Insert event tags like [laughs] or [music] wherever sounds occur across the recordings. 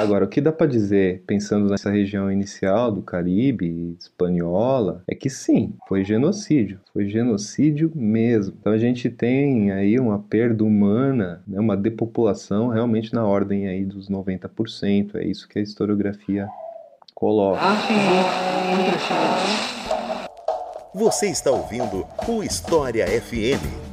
Agora, o que dá para dizer, pensando nessa região inicial do Caribe, espanhola, é que sim, foi genocídio. Foi genocídio mesmo. Então a gente tem aí uma perda humana, né, uma depopulação realmente na ordem aí dos 90%. É isso que a historiografia coloca. Você está ouvindo o História FM.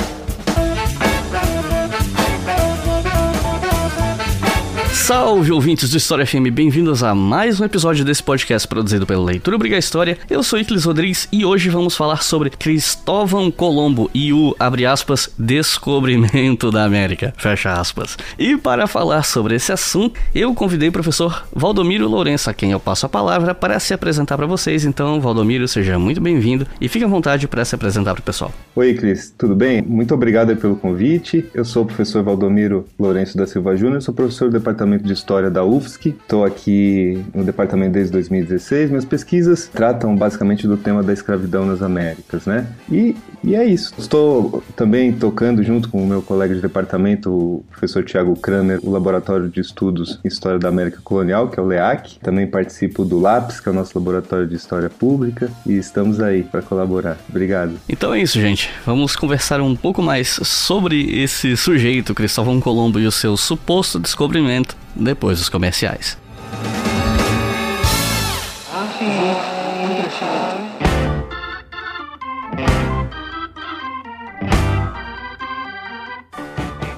Salve ouvintes do História FM, bem-vindos a mais um episódio desse podcast produzido pela Leitura Obriga História. Eu sou Iclis Rodrigues e hoje vamos falar sobre Cristóvão Colombo e o, abre aspas, descobrimento da América, fecha aspas. E para falar sobre esse assunto, eu convidei o professor Valdomiro Lourenço, a quem eu passo a palavra para se apresentar para vocês. Então, Valdomiro, seja muito bem-vindo e fique à vontade para se apresentar para o pessoal. Oi, Cris, tudo bem? Muito obrigado pelo convite. Eu sou o professor Valdomiro Lourenço da Silva Júnior, sou professor do Departamento Departamento de História da UFSC. Estou aqui no departamento desde 2016. Minhas pesquisas tratam basicamente do tema da escravidão nas Américas, né? E, e é isso. Estou também tocando junto com o meu colega de departamento, o professor Tiago Kramer, o Laboratório de Estudos em História da América Colonial, que é o LEAC. Também participo do LAPS, que é o nosso Laboratório de História Pública, e estamos aí para colaborar. Obrigado. Então é isso, gente. Vamos conversar um pouco mais sobre esse sujeito, Cristóvão Colombo, e o seu suposto descobrimento depois dos comerciais.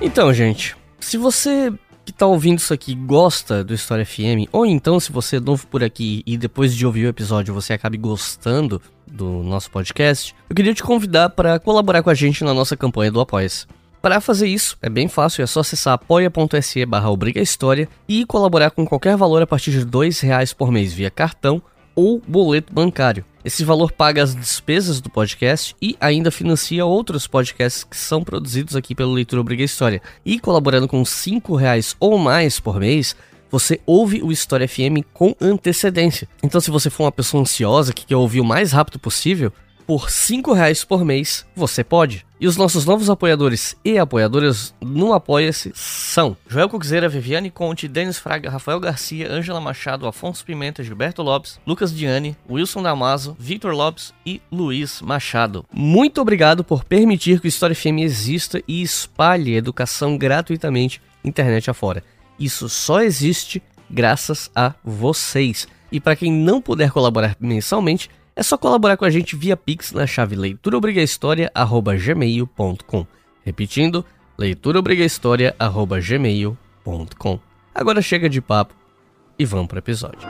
Então, gente, se você que tá ouvindo isso aqui gosta do História FM, ou então se você é novo por aqui e depois de ouvir o episódio você acabe gostando do nosso podcast, eu queria te convidar para colaborar com a gente na nossa campanha do Apoia-se. Para fazer isso, é bem fácil, é só acessar apoia.se barra e colaborar com qualquer valor a partir de R$ reais por mês via cartão ou boleto bancário. Esse valor paga as despesas do podcast e ainda financia outros podcasts que são produzidos aqui pelo Leitura Obriga História. E colaborando com R$ reais ou mais por mês, você ouve o História FM com antecedência. Então, se você for uma pessoa ansiosa que quer ouvir o mais rápido possível, por cinco reais por mês, você pode. E os nossos novos apoiadores e apoiadoras no Apoia-se são Joel Coxeira, Viviane Conte, Denis Fraga, Rafael Garcia, Ângela Machado, Afonso Pimenta, Gilberto Lopes, Lucas Diani, Wilson Damaso, Victor Lopes e Luiz Machado. Muito obrigado por permitir que o História FM exista e espalhe educação gratuitamente internet afora. Isso só existe graças a vocês. E para quem não puder colaborar mensalmente, é só colaborar com a gente via Pix na chave leituraobrigahistoria.gmail.com Repetindo, leituraobrigahistoria.gmail.com Agora chega de papo e vamos para o episódio.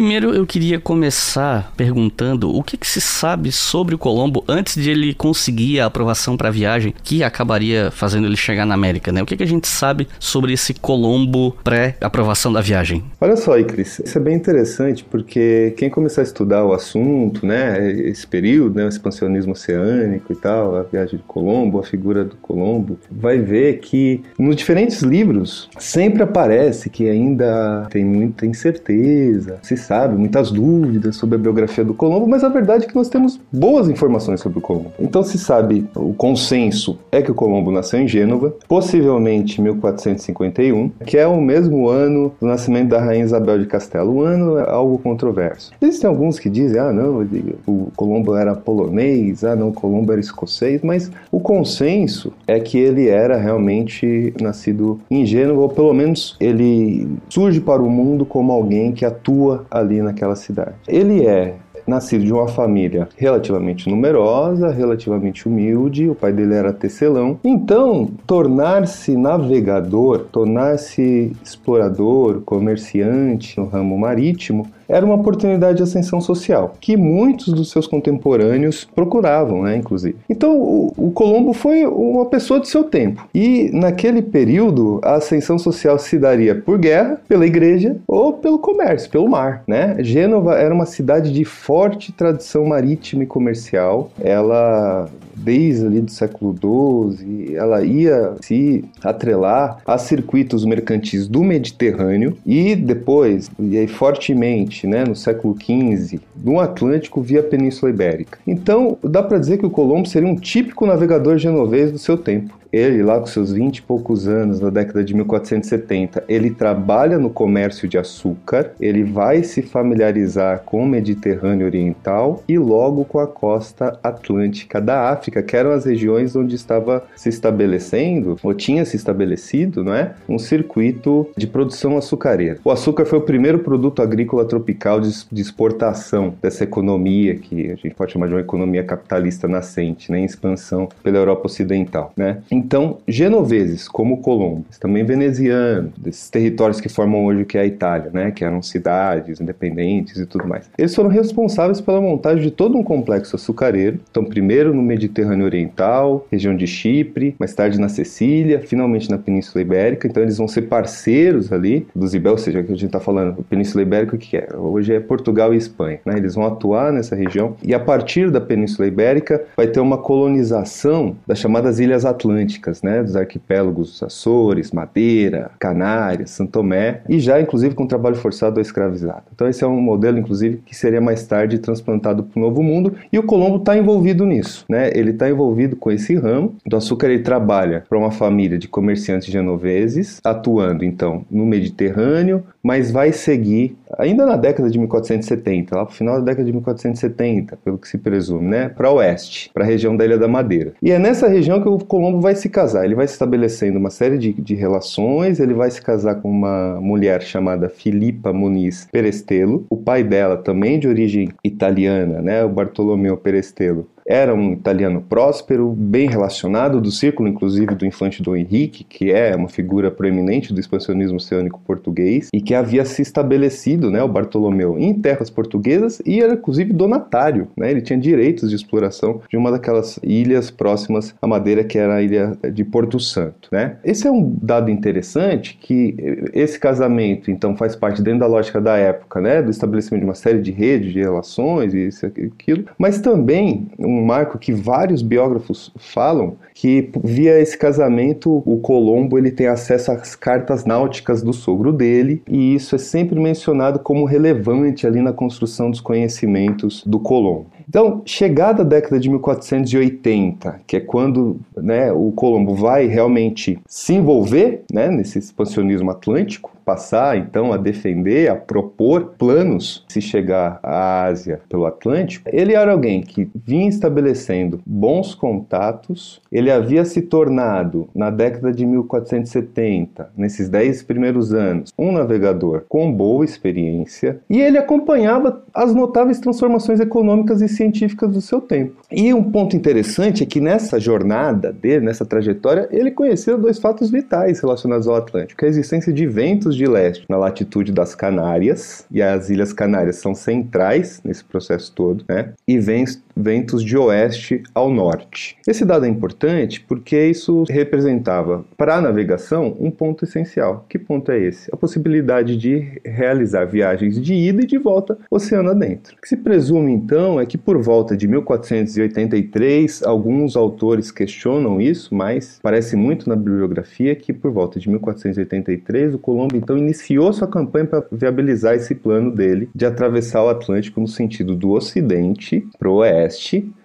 Primeiro eu queria começar perguntando o que, que, se sabe sobre o Colombo antes de ele conseguir a aprovação para a viagem que acabaria fazendo ele chegar na América, né? O que, que a gente sabe sobre esse Colombo pré-aprovação da viagem? Olha só, Icris, isso é bem interessante porque quem começar a estudar o assunto, né, esse período, né, o expansionismo oceânico e tal, a viagem de Colombo, a figura do Colombo, vai ver que nos diferentes livros sempre aparece que ainda tem muita incerteza, se sabe, muitas dúvidas sobre a biografia do Colombo, mas a verdade é que nós temos boas informações sobre o Colombo. Então se sabe, o consenso é que o Colombo nasceu em Gênova, possivelmente em 1451, que é o mesmo ano do nascimento da rainha Isabel de Castelo. O ano é algo controverso. Existem alguns que dizem, ah não, o Colombo era polonês, ah não, o Colombo era escocês, mas o consenso é que ele era realmente nascido em Gênova, ou pelo menos ele surge para o mundo como alguém que atua ali naquela cidade. Ele é nascido de uma família relativamente numerosa, relativamente humilde, o pai dele era tecelão. Então, tornar-se navegador, tornar-se explorador, comerciante no ramo marítimo, era uma oportunidade de ascensão social, que muitos dos seus contemporâneos procuravam, né, inclusive. Então, o, o Colombo foi uma pessoa de seu tempo. E naquele período, a ascensão social se daria por guerra, pela igreja ou pelo comércio, pelo mar, né? Gênova era uma cidade de forte tradição marítima e comercial. Ela desde ali do século XII, ela ia se atrelar a circuitos mercantis do Mediterrâneo e depois, e aí fortemente XX, né, no século XV, no Atlântico via Península Ibérica. Então, dá para dizer que o Colombo seria um típico navegador genovês do seu tempo. Ele, lá com seus 20 e poucos anos, na década de 1470, ele trabalha no comércio de açúcar, ele vai se familiarizar com o Mediterrâneo Oriental e logo com a costa atlântica da África, que eram as regiões onde estava se estabelecendo, ou tinha se estabelecido, não é? Um circuito de produção açucareira. O açúcar foi o primeiro produto agrícola tropical de, de exportação dessa economia que a gente pode chamar de uma economia capitalista nascente, né, em expansão pela Europa Ocidental, né? Então, genoveses como Colombo, também venezianos, desses territórios que formam hoje o que é a Itália, né, que eram cidades independentes e tudo mais. Eles foram responsáveis pela montagem de todo um complexo açucareiro. Então, primeiro no Mediterrâneo Oriental, região de Chipre, mais tarde na Sicília, finalmente na Península Ibérica. Então, eles vão ser parceiros ali dos Ibel, ou seja, que a gente está falando, Península Ibérica, o que é? Hoje é Portugal e Espanha. Né? Eles vão atuar nessa região e a partir da Península Ibérica vai ter uma colonização das chamadas Ilhas Atlânticas né, dos arquipélagos Açores, Madeira, Canárias, São Tomé, e já inclusive com trabalho forçado ou escravizado. Então esse é um modelo, inclusive, que seria mais tarde transplantado para o Novo Mundo, e o Colombo está envolvido nisso, né? Ele está envolvido com esse ramo. Do açúcar ele trabalha para uma família de comerciantes genoveses, atuando então no Mediterrâneo, mas vai seguir ainda na década de 1470, lá para o final da década de 1470, pelo que se presume, né, para oeste, para a região da Ilha da Madeira. E é nessa região que o Colombo vai se casar. Ele vai se estabelecendo uma série de, de relações, ele vai se casar com uma mulher chamada Filipa Muniz Perestelo, o pai dela também de origem italiana, né, o Bartolomeu Perestelo era um italiano próspero, bem relacionado, do círculo inclusive do infante Dom Henrique, que é uma figura proeminente do expansionismo oceânico português e que havia se estabelecido, né, o Bartolomeu, em terras portuguesas e era inclusive donatário, né, ele tinha direitos de exploração de uma daquelas ilhas próximas à Madeira, que era a ilha de Porto Santo, né. Esse é um dado interessante que esse casamento, então, faz parte dentro da lógica da época, né, do estabelecimento de uma série de redes de relações e isso aquilo, mas também um marco que vários biógrafos falam que via esse casamento o Colombo ele tem acesso às cartas náuticas do sogro dele e isso é sempre mencionado como relevante ali na construção dos conhecimentos do Colombo. Então, chegada a década de 1480, que é quando né, o Colombo vai realmente se envolver né, nesse expansionismo atlântico, passar então a defender, a propor planos se chegar à Ásia pelo Atlântico, ele era alguém que vinha estabelecendo bons contatos, ele havia se tornado, na década de 1470, nesses dez primeiros anos, um navegador com boa experiência e ele acompanhava as notáveis transformações econômicas e científicas do seu tempo. E um ponto interessante é que nessa jornada dele, nessa trajetória, ele conheceu dois fatos vitais relacionados ao Atlântico: a existência de ventos de leste na latitude das Canárias, e as Ilhas Canárias são centrais nesse processo todo, né? E ventos de oeste ao norte. Esse dado é importante porque isso representava para a navegação um ponto essencial. Que ponto é esse? A possibilidade de realizar viagens de ida e de volta oceano adentro. O que se presume então é que por volta de 1483, alguns autores questionam isso, mas parece muito na bibliografia que por volta de 1483 o Colombo então iniciou sua campanha para viabilizar esse plano dele de atravessar o Atlântico no sentido do ocidente para o oeste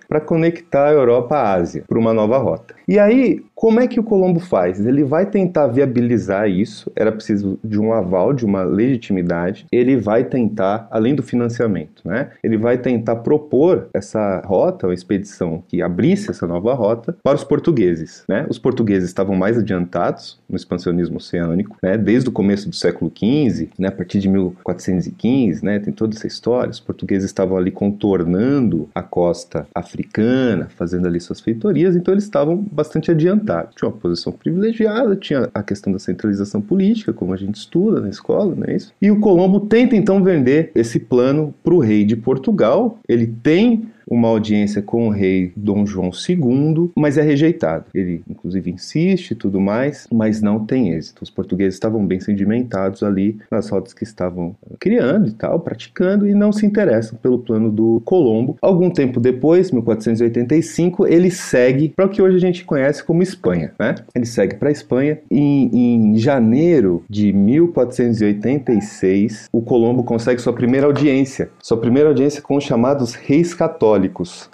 para conectar a Europa à Ásia por uma nova rota. E aí, como é que o Colombo faz? Ele vai tentar viabilizar isso, era preciso de um aval, de uma legitimidade. Ele vai tentar, além do financiamento, né? Ele vai tentar propor essa rota, uma expedição que abrisse essa nova rota para os portugueses, né? Os portugueses estavam mais adiantados no expansionismo oceânico, né? Desde o começo do século XV, né? A partir de 1415, né? Tem toda essa história. Os portugueses estavam ali contornando a costa africana, fazendo ali suas feitorias, então eles estavam bastante adiantado. Tinha uma posição privilegiada, tinha a questão da centralização política, como a gente estuda na escola, não é isso? E o Colombo tenta então vender esse plano para o rei de Portugal. Ele tem uma audiência com o rei Dom João II, mas é rejeitado. Ele, inclusive, insiste e tudo mais, mas não tem êxito. Os portugueses estavam bem sedimentados ali nas rotas que estavam criando e tal, praticando, e não se interessam pelo plano do Colombo. Algum tempo depois, 1485, ele segue para o que hoje a gente conhece como Espanha. Né? Ele segue para a Espanha e em janeiro de 1486, o Colombo consegue sua primeira audiência. Sua primeira audiência com os chamados reis católicos.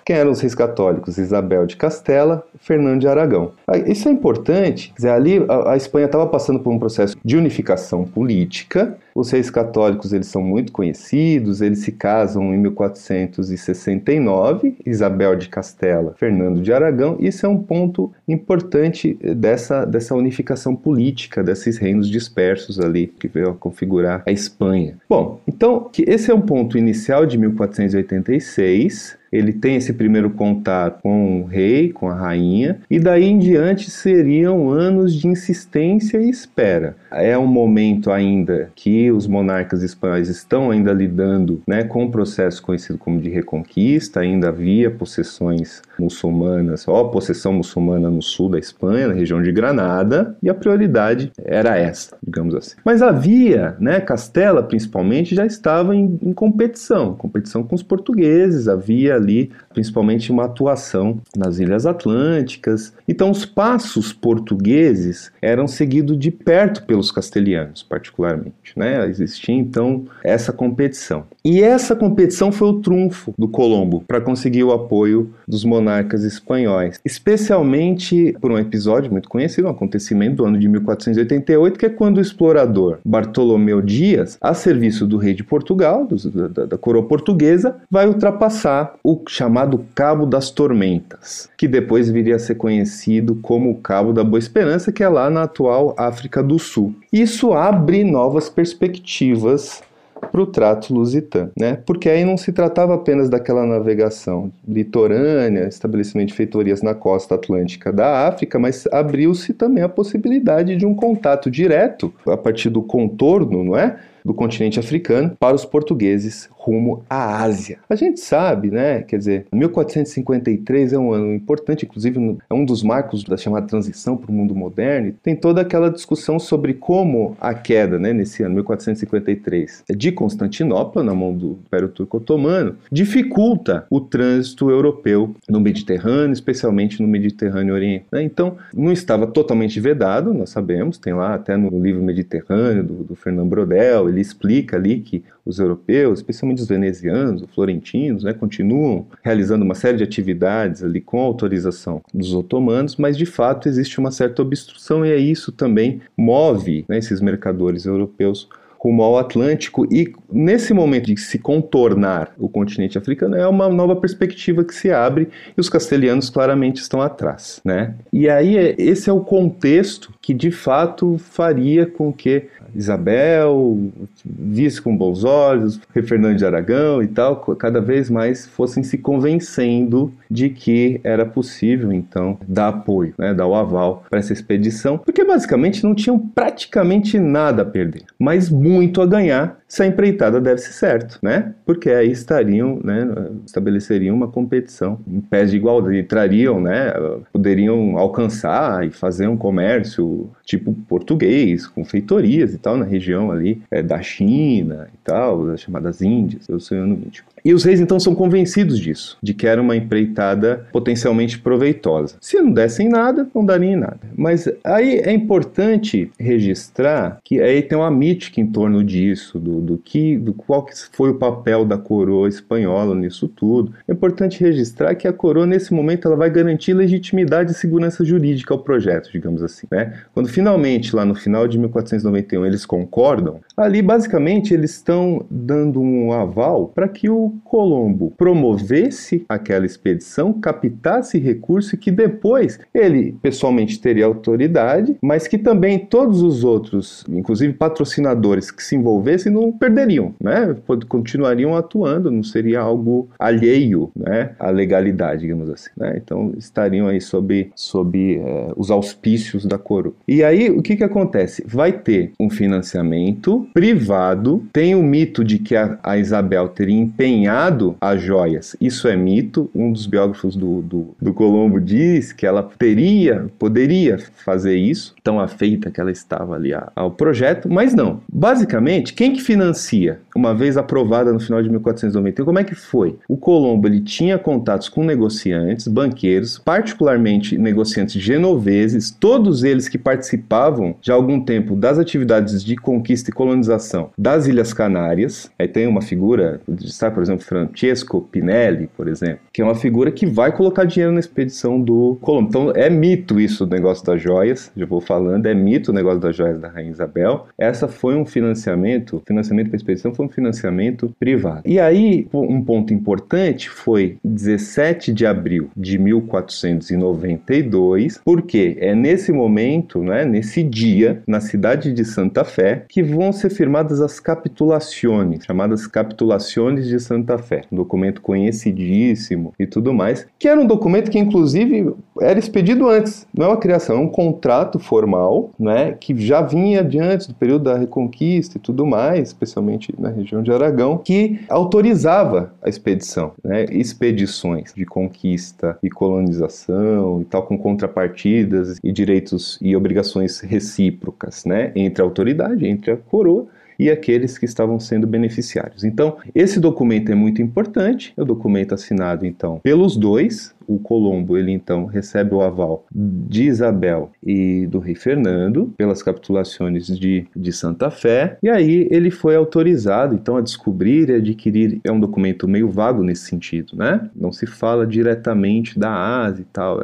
Quem eram os reis católicos? Isabel de Castela, Fernando de Aragão. Ah, isso é importante. Dizer, ali a, a Espanha estava passando por um processo de unificação política. Os reis católicos eles são muito conhecidos, eles se casam em 1469, Isabel de Castela, Fernando de Aragão. Isso é um ponto importante dessa, dessa unificação política desses reinos dispersos ali que veio a configurar a Espanha. Bom, então esse é um ponto inicial de 1486 ele tem esse primeiro contato com o rei, com a rainha, e daí em diante seriam anos de insistência e espera. É um momento ainda que os monarcas espanhóis estão ainda lidando né, com um processo conhecido como de reconquista, ainda havia possessões muçulmanas, ó, possessão muçulmana no sul da Espanha, na região de Granada, e a prioridade era essa, digamos assim. Mas havia, né, Castela principalmente já estava em, em competição, competição com os portugueses, havia ali principalmente uma atuação nas Ilhas Atlânticas. Então, os passos portugueses eram seguidos de perto pelos castelhanos, particularmente. Né? Existia então essa competição. E essa competição foi o trunfo do Colombo para conseguir o apoio dos monarcas espanhóis, especialmente por um episódio muito conhecido, um acontecimento do ano de 1488, que é quando o explorador Bartolomeu Dias, a serviço do rei de Portugal, da, da coroa portuguesa, vai ultrapassar o chamado Cabo das Tormentas, que depois viria a ser conhecido como o Cabo da Boa Esperança, que é lá na atual África do Sul. Isso abre novas perspectivas para o trato lusitano, né? Porque aí não se tratava apenas daquela navegação litorânea, estabelecimento de feitorias na costa atlântica da África, mas abriu-se também a possibilidade de um contato direto a partir do contorno, não é? Do continente africano para os portugueses rumo à Ásia. A gente sabe, né? Quer dizer, 1453 é um ano importante, inclusive é um dos marcos da chamada transição para o mundo moderno. Tem toda aquela discussão sobre como a queda, né, nesse ano 1453, de Constantinopla na mão do Império Turco Otomano dificulta o trânsito europeu no Mediterrâneo, especialmente no Mediterrâneo Oriente. Né? Então, não estava totalmente vedado, nós sabemos, tem lá até no livro Mediterrâneo do, do Fernando Brodel ele explica ali que os europeus, especialmente os venezianos, os florentinos, né, continuam realizando uma série de atividades ali com autorização dos otomanos, mas de fato existe uma certa obstrução e é isso também move né, esses mercadores europeus rumo ao Atlântico e nesse momento de se contornar o continente africano é uma nova perspectiva que se abre e os castelhanos claramente estão atrás, né? E aí esse é o contexto que de fato faria com que Isabel visse com bons olhos, Fernando de Aragão e tal, cada vez mais fossem se convencendo de que era possível então dar apoio, né, dar o aval para essa expedição, porque basicamente não tinham praticamente nada a perder, mas muito a ganhar se a empreitada desse certo, né? Porque aí estariam, né, estabeleceriam uma competição em pés de igualdade, trariam, né, poderiam alcançar e fazer um comércio tipo português, com feitorias e tal na região ali é, da China e tal, das chamadas Índias, do Oceano Índico. E os reis então são convencidos disso, de que era uma empreitada potencialmente proveitosa. Se não dessem nada, não dariam nada. Mas aí é importante registrar que aí tem uma mítica em torno disso, do, do que, do qual que foi o papel da coroa espanhola nisso tudo. É importante registrar que a coroa nesse momento ela vai garantir legitimidade e segurança jurídica ao projeto, digamos assim, né? Quando finalmente lá no final de 1491 eles concordam, ali basicamente eles estão dando um aval para que o Colombo promovesse aquela expedição, captasse recurso que depois ele pessoalmente teria autoridade, mas que também todos os outros, inclusive patrocinadores que se envolvessem, não, perderiam, né? Continuariam atuando, não seria algo alheio, né? À legalidade, digamos assim, né? Então estariam aí sob, sob é, os auspícios da coroa. E aí o que que acontece? Vai ter um financiamento privado, tem o mito de que a, a Isabel teria empenhado as joias, isso é mito, um dos biógrafos do, do, do Colombo diz que ela teria, poderia fazer isso, tão afeita que ela estava ali ao projeto, mas não. Basicamente, quem que financia? Uma vez aprovada no final de 1491, como é que foi? O Colombo ele tinha contatos com negociantes, banqueiros, particularmente negociantes genoveses, todos eles que participavam já há algum tempo das atividades de conquista e colonização das Ilhas Canárias. Aí tem uma figura, está, por exemplo, Francesco Pinelli, por exemplo, que é uma figura que vai colocar dinheiro na expedição do Colombo. Então é mito isso, o negócio das joias, já vou falando, é mito o negócio das joias da Rainha Isabel. Essa foi um financiamento, financiamento para a expedição foi um financiamento privado. E aí, um ponto importante foi 17 de abril de 1492, porque é nesse momento, né, nesse dia, na cidade de Santa Fé, que vão ser firmadas as capitulações, chamadas capitulações de Santa Fé, um documento conhecidíssimo e tudo mais, que era um documento que inclusive era expedido antes, não é uma criação, é um contrato formal, né, que já vinha de antes do período da Reconquista e tudo mais, especialmente na região de Aragão, que autorizava a expedição, né, expedições de conquista e colonização e tal, com contrapartidas e direitos e obrigações recíprocas, né, entre a autoridade, entre a coroa e aqueles que estavam sendo beneficiários. Então, esse documento é muito importante, é o documento assinado então pelos dois, o Colombo ele então recebe o aval de Isabel e do rei Fernando pelas capitulações de, de Santa Fé e aí ele foi autorizado então a descobrir e adquirir é um documento meio vago nesse sentido, né? Não se fala diretamente da Ásia e tal,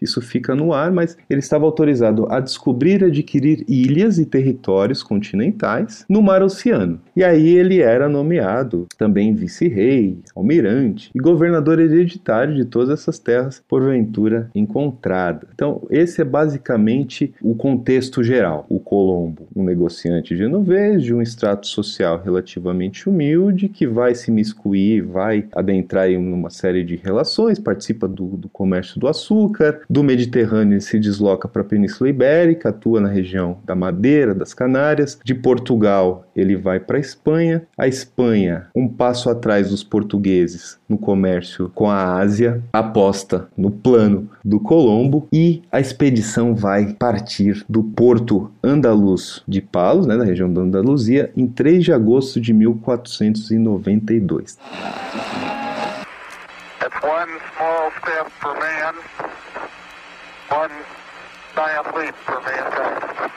isso fica no ar, mas ele estava autorizado a descobrir e adquirir ilhas e territórios continentais no Mar Oceano. E aí ele era nomeado também vice-rei, almirante e governador hereditário de todas essas terras porventura encontradas. Então, esse é basicamente o contexto geral. O Colombo, um negociante genovês de um extrato social relativamente humilde que vai se miscuir, vai adentrar em uma série de relações, participa do, do comércio do açúcar, do Mediterrâneo se desloca para a Península Ibérica, atua na região da Madeira, das Canárias, de Portugal ele vai para a Espanha. A Espanha, um passo atrás dos portugueses no comércio com a Ásia, no plano do Colombo e a expedição vai partir do porto andaluz de Palos, né, da região da Andaluzia, em 3 de agosto de 1492. one small step for man, one giant leap for mankind.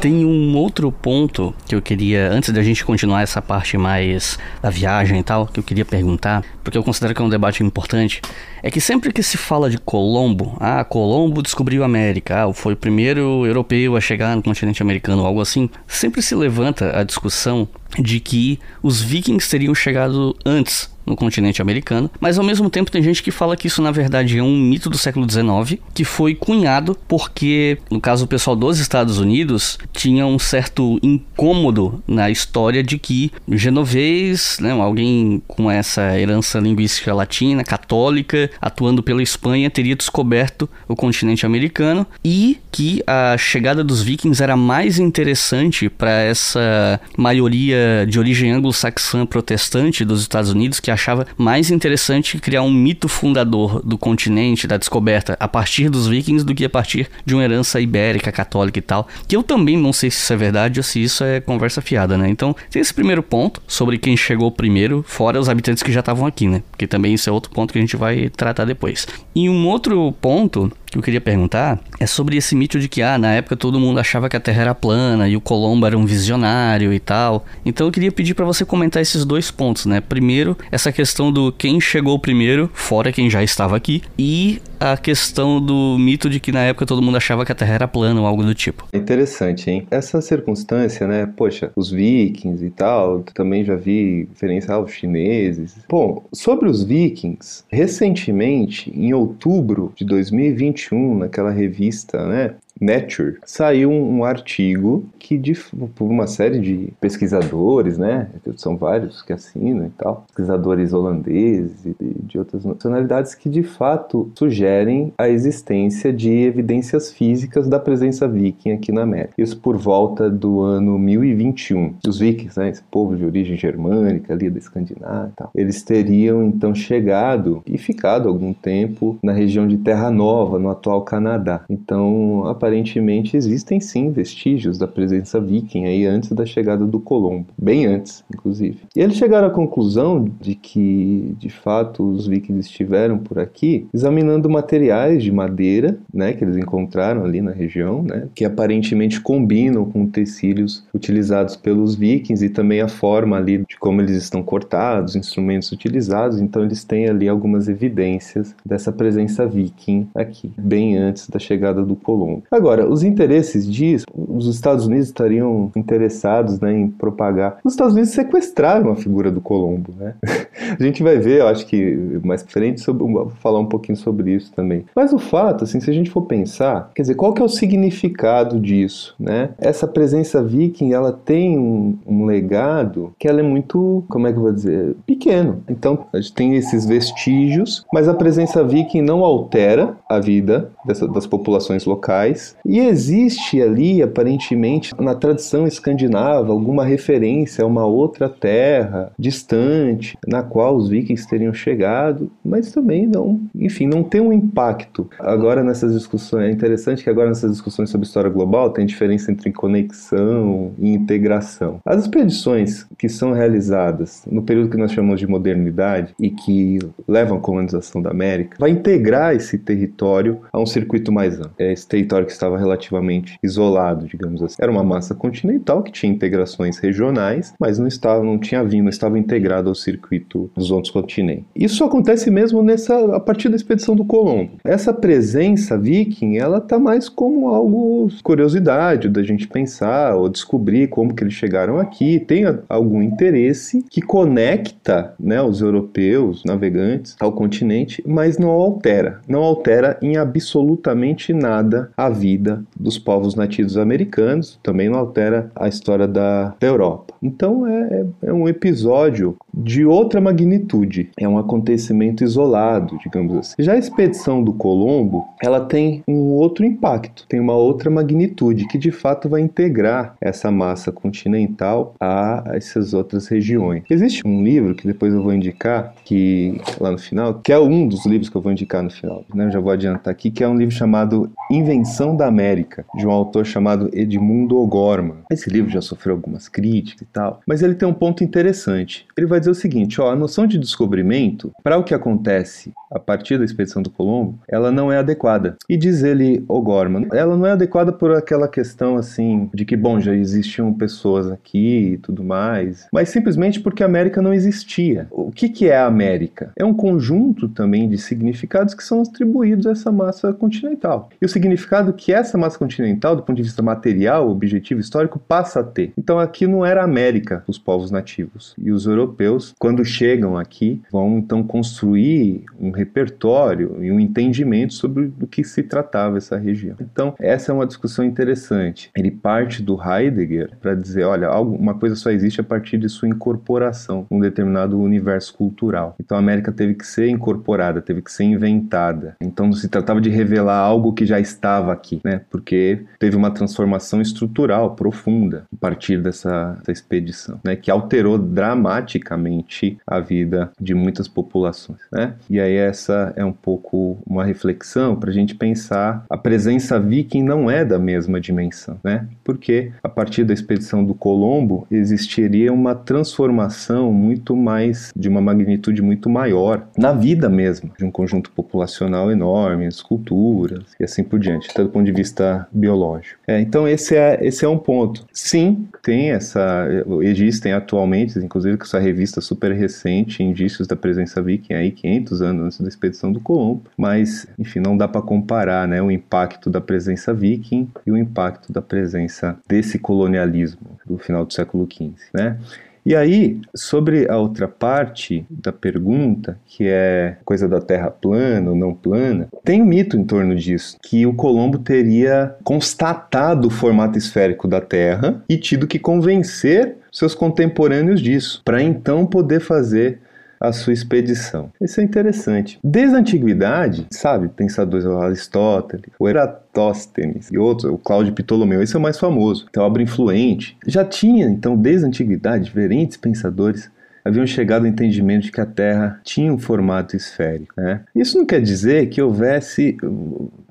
Tem um outro ponto que eu queria, antes da gente continuar essa parte mais da viagem e tal, que eu queria perguntar, porque eu considero que é um debate importante, é que sempre que se fala de Colombo, ah, Colombo descobriu a América, ah, foi o primeiro europeu a chegar no continente americano, algo assim, sempre se levanta a discussão de que os vikings teriam chegado antes no continente americano, mas ao mesmo tempo tem gente que fala que isso na verdade é um mito do século XIX que foi cunhado porque, no caso o pessoal dos Estados Unidos, tinha um certo incômodo na história de que genovês, né, alguém com essa herança linguística latina, católica, atuando pela Espanha, teria descoberto o continente americano e que a chegada dos vikings era mais interessante para essa maioria de origem anglo-saxã protestante dos Estados Unidos que achava mais interessante criar um mito fundador do continente, da descoberta, a partir dos vikings do que a partir de uma herança ibérica, católica e tal. Que eu também não sei se isso é verdade ou se isso é conversa fiada, né? Então, tem esse primeiro ponto sobre quem chegou primeiro, fora os habitantes que já estavam aqui, né? Porque também isso é outro ponto que a gente vai tratar depois. E um outro ponto que eu queria perguntar é sobre esse mito de que, ah, na época todo mundo achava que a Terra era plana e o Colombo era um visionário e tal. Então eu queria pedir para você comentar esses dois pontos, né? Primeiro, essa questão do quem chegou primeiro, fora quem já estava aqui, e a questão do mito de que na época todo mundo achava que a Terra era plana ou algo do tipo. Interessante, hein? Essa circunstância, né? Poxa, os vikings e tal, também já vi referência aos chineses. Bom, sobre os vikings, recentemente, em outubro de 2021, naquela revista, né? Nature, saiu um, artigo que, de, por uma série de pesquisadores, né, são vários que assinam e tal, pesquisadores holandeses e de, outras nacionalidades, que de fato sugerem a existência de evidências físicas da presença viking aqui na América. Isso por volta do ano 1021. Os vikings, né, esse povo de origem germânica ali da Escandinávia e tal, eles teriam então chegado e ficado algum tempo na região de Terra Nova, no atual Canadá. Então, aparentemente existem sim vestígios da presença viking aí antes da chegada do Colombo, bem antes, inclusive. E eles chegaram à conclusão de que, de fato, os vikings estiveram por aqui examinando materiais de madeira, né, que eles encontraram ali na região, né, que aparentemente combinam com utensílios utilizados pelos vikings e também a forma ali de como eles estão cortados, instrumentos utilizados. Então, eles têm ali algumas evidências dessa presença viking aqui, bem antes da chegada do Colombo. Agora, os interesses disso, os Estados Unidos estariam interessados né, em propagar. Os Estados Unidos sequestraram a figura do Colombo. Né? [laughs] a gente vai ver, eu acho que mais pra frente, sobre, vou falar um pouquinho sobre isso também. Mas o fato, assim, se a gente for pensar, quer dizer, qual que é o significado disso? Né? Essa presença viking, ela tem um, um legado que ela é muito, como é que eu vou dizer, pequeno. Então, a gente tem esses vestígios, mas a presença viking não altera a vida dessa, das populações locais. E existe ali, aparentemente, na tradição escandinava, alguma referência a uma outra terra distante na qual os vikings teriam chegado, mas também não, enfim, não tem um impacto. Agora nessas discussões, é interessante que agora nessas discussões sobre história global tem diferença entre conexão e integração. As expedições que são realizadas no período que nós chamamos de modernidade e que levam à colonização da América, vai integrar esse território a um circuito mais amplo. É esse território que estava relativamente isolado, digamos assim. Era uma massa continental que tinha integrações regionais, mas não estava, não tinha vindo, não estava integrado ao circuito dos outros continentes. Isso acontece mesmo nessa a partir da expedição do Colombo. Essa presença viking, ela está mais como algo curiosidade da gente pensar ou descobrir como que eles chegaram aqui, tem algum interesse que conecta, né, os europeus navegantes ao continente, mas não altera, não altera em absolutamente nada a vida dos povos nativos americanos, também não altera a história da, da Europa. Então é, é, é um episódio de outra magnitude, é um acontecimento isolado, digamos assim. Já a expedição do Colombo, ela tem um outro impacto, tem uma outra magnitude que de fato vai integrar essa massa continental a essas outras regiões. Existe um livro que depois eu vou indicar, que lá no final, que é um dos livros que eu vou indicar no final, né? Eu já vou adiantar aqui, que é um livro chamado Invenção da América, de um autor chamado Edmundo O'Gorman. Esse livro já sofreu algumas críticas e tal, mas ele tem um ponto interessante. Ele vai dizer o seguinte, ó, a noção de descobrimento, para o que acontece a partir da expedição do Colombo, ela não é adequada. E diz ele, O'Gorman, ela não é adequada por aquela questão assim de que, bom, já existiam pessoas aqui e tudo mais, mas simplesmente porque a América não existia. O que, que é a América? É um conjunto também de significados que são atribuídos a essa massa continental. E o significado que essa massa continental, do ponto de vista material, objetivo, histórico, passa a ter. Então aqui não era América os povos nativos. E os europeus, quando chegam aqui, vão então construir um repertório e um entendimento sobre o que se tratava essa região. Então, essa é uma discussão interessante. Ele parte do Heidegger para dizer, olha, uma coisa só existe a partir de sua incorporação num determinado universo cultural. Então, a América teve que ser incorporada, teve que ser inventada. Então, não se tratava de revelar algo que já estava aqui, né? Porque teve uma transformação estrutural profunda a partir dessa, dessa expedição, né? Que alterou dramaticamente a vida de muitas populações, né? E aí essa é um pouco uma reflexão para a gente pensar a presença viking não é da mesma dimensão, né? Porque a partir da expedição do Colombo existiria uma transformação muito mais de uma magnitude muito maior na vida mesmo de um conjunto populacional enorme, as culturas e assim por diante, do ponto de vista biológico. É, então esse é esse é um ponto. Sim, tem essa existem atualmente, inclusive com essa revista super recente, indícios da presença viking aí 500 anos antes da expedição do Colombo, mas enfim não dá para comparar, né, o impacto da presença viking e o impacto da presença desse colonialismo do final do século XV, né? E aí, sobre a outra parte da pergunta, que é coisa da Terra plana ou não plana, tem um mito em torno disso, que o Colombo teria constatado o formato esférico da Terra e tido que convencer seus contemporâneos disso, para então poder fazer a sua expedição. Isso é interessante. Desde a antiguidade, sabe, pensadores como Aristóteles, o Eratóstenes e outros, o Cláudio Ptolomeu, esse é o mais famoso, é obra influente. Já tinha, então, desde a antiguidade, diferentes pensadores haviam chegado ao entendimento de que a Terra tinha um formato esférico. Né? Isso não quer dizer que houvesse,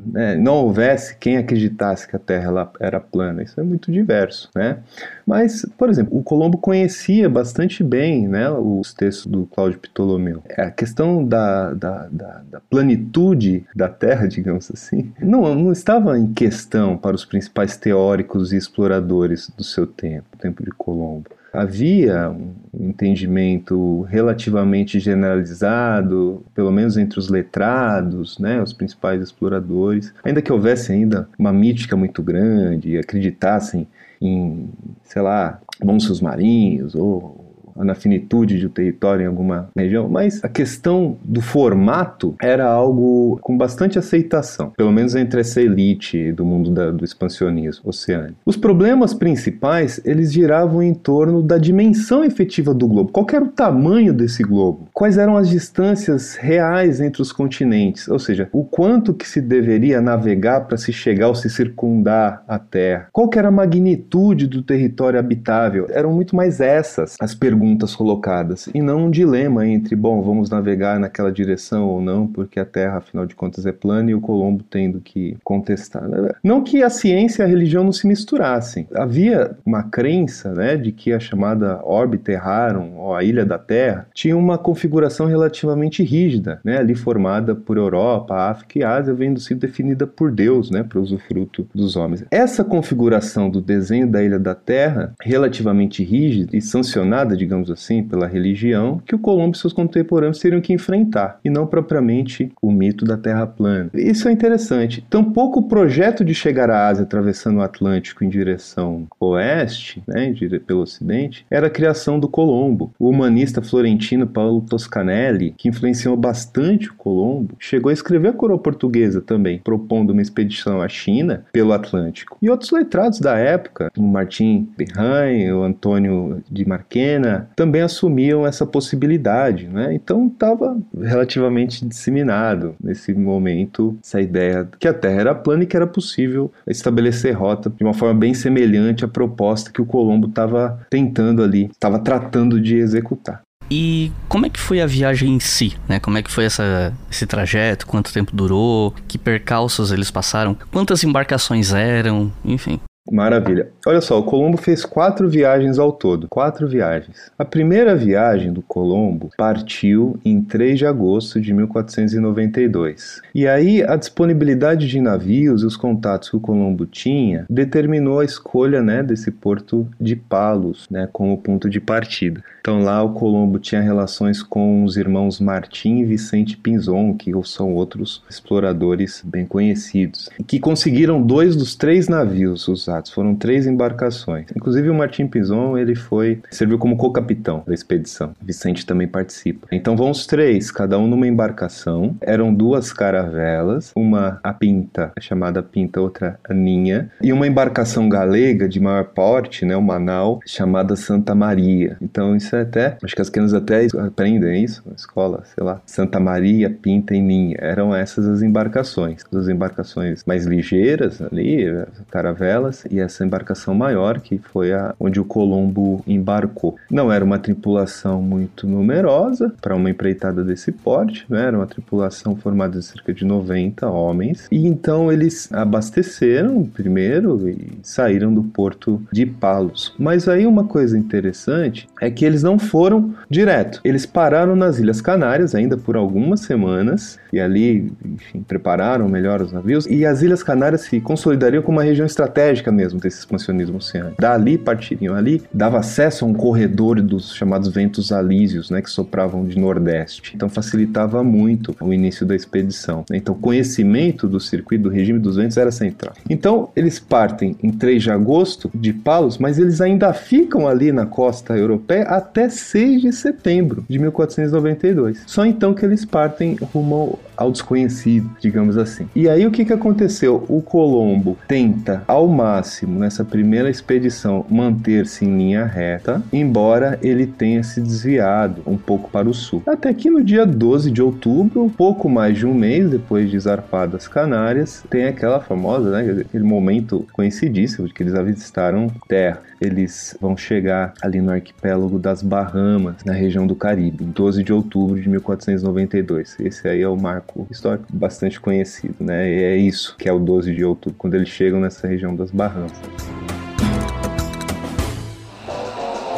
né, não houvesse quem acreditasse que a Terra era plana. Isso é muito diverso. Né? Mas, por exemplo, o Colombo conhecia bastante bem né, os textos do Cláudio Ptolomeu. A questão da, da, da, da planitude da Terra, [laughs] digamos assim, não, não estava em questão para os principais teóricos e exploradores do seu tempo, o tempo de Colombo havia um entendimento relativamente generalizado, pelo menos entre os letrados, né, os principais exploradores, ainda que houvesse ainda uma mítica muito grande, acreditassem em, sei lá, monstros marinhos ou na finitude do território em alguma região, mas a questão do formato era algo com bastante aceitação, pelo menos entre essa elite do mundo da, do expansionismo oceânico. Os problemas principais, eles giravam em torno da dimensão efetiva do globo. Qual era o tamanho desse globo? Quais eram as distâncias reais entre os continentes? Ou seja, o quanto que se deveria navegar para se chegar ou se circundar a Terra? Qual era a magnitude do território habitável? Eram muito mais essas as perguntas perguntas colocadas e não um dilema entre, bom, vamos navegar naquela direção ou não, porque a Terra, afinal de contas, é plana e o Colombo tendo que contestar. Não que a ciência e a religião não se misturassem. Havia uma crença né, de que a chamada órbita errarum, ou a ilha da Terra, tinha uma configuração relativamente rígida, né, ali formada por Europa, África e Ásia, vendo sido definida por Deus, né, para usufruto dos homens. Essa configuração do desenho da ilha da Terra, relativamente rígida e sancionada, digamos digamos assim, pela religião, que o Colombo e seus contemporâneos teriam que enfrentar, e não propriamente o mito da Terra plana. Isso é interessante. Tampouco o projeto de chegar à Ásia atravessando o Atlântico em direção oeste, né, pelo ocidente, era a criação do Colombo. O humanista florentino Paulo Toscanelli, que influenciou bastante o Colombo, chegou a escrever a coroa portuguesa também, propondo uma expedição à China pelo Atlântico. E outros letrados da época, o Martim Berrain, o Antônio de Marquena, também assumiam essa possibilidade, né? Então estava relativamente disseminado nesse momento essa ideia que a Terra era plana e que era possível estabelecer rota de uma forma bem semelhante à proposta que o Colombo estava tentando ali, estava tratando de executar. E como é que foi a viagem em si, né? Como é que foi essa, esse trajeto? Quanto tempo durou? Que percalços eles passaram? Quantas embarcações eram? Enfim. Maravilha. Olha só, o Colombo fez quatro viagens ao todo. Quatro viagens. A primeira viagem do Colombo partiu em 3 de agosto de 1492. E aí a disponibilidade de navios e os contatos que o Colombo tinha determinou a escolha né, desse porto de Palos né, como ponto de partida. Então lá o Colombo tinha relações com os irmãos Martim e Vicente Pinzon, que são outros exploradores bem conhecidos, que conseguiram dois dos três navios usados foram três embarcações. Inclusive o Martim Pinzon, ele foi serviu como co-capitão da expedição. Vicente também participa. Então vão os três, cada um numa embarcação. Eram duas caravelas, uma a Pinta, chamada Pinta, outra a Ninha, e uma embarcação galega de maior porte, né, uma nau chamada Santa Maria. Então isso é até, acho que as crianças até aprendem isso na escola, sei lá. Santa Maria, Pinta e Ninha. Eram essas as embarcações. As embarcações mais ligeiras ali, caravelas, e essa embarcação maior, que foi a onde o Colombo embarcou. Não era uma tripulação muito numerosa para uma empreitada desse porte, né? era uma tripulação formada de cerca de 90 homens, e então eles abasteceram primeiro e saíram do porto de Palos. Mas aí uma coisa interessante é que eles não foram direto, eles pararam nas Ilhas Canárias ainda por algumas semanas e ali, enfim, prepararam melhor os navios, e as Ilhas Canárias se consolidariam como uma região estratégica mesmo desse expansionismo oceânico. Dali partiriam ali, dava acesso a um corredor dos chamados ventos alísios, né, que sopravam de nordeste. Então facilitava muito o início da expedição. Então conhecimento do circuito do regime dos ventos era central. Então eles partem em 3 de agosto de Palos, mas eles ainda ficam ali na costa europeia até 6 de setembro de 1492. Só então que eles partem rumo ao desconhecido, digamos assim. E aí o que, que aconteceu? O Colombo tenta ao máximo nessa primeira expedição manter-se em linha reta, embora ele tenha se desviado um pouco para o sul. Até que no dia 12 de outubro, pouco mais de um mês depois de zarpar das Canárias, tem aquela famosa, né, aquele momento conhecidíssimo de que eles avistaram terra. Eles vão chegar ali no arquipélago das Bahamas, na região do Caribe, em 12 de outubro de 1492. Esse aí é o marco histórico bastante conhecido, né? E é isso que é o 12 de outubro, quando eles chegam nessa região das Bahamas.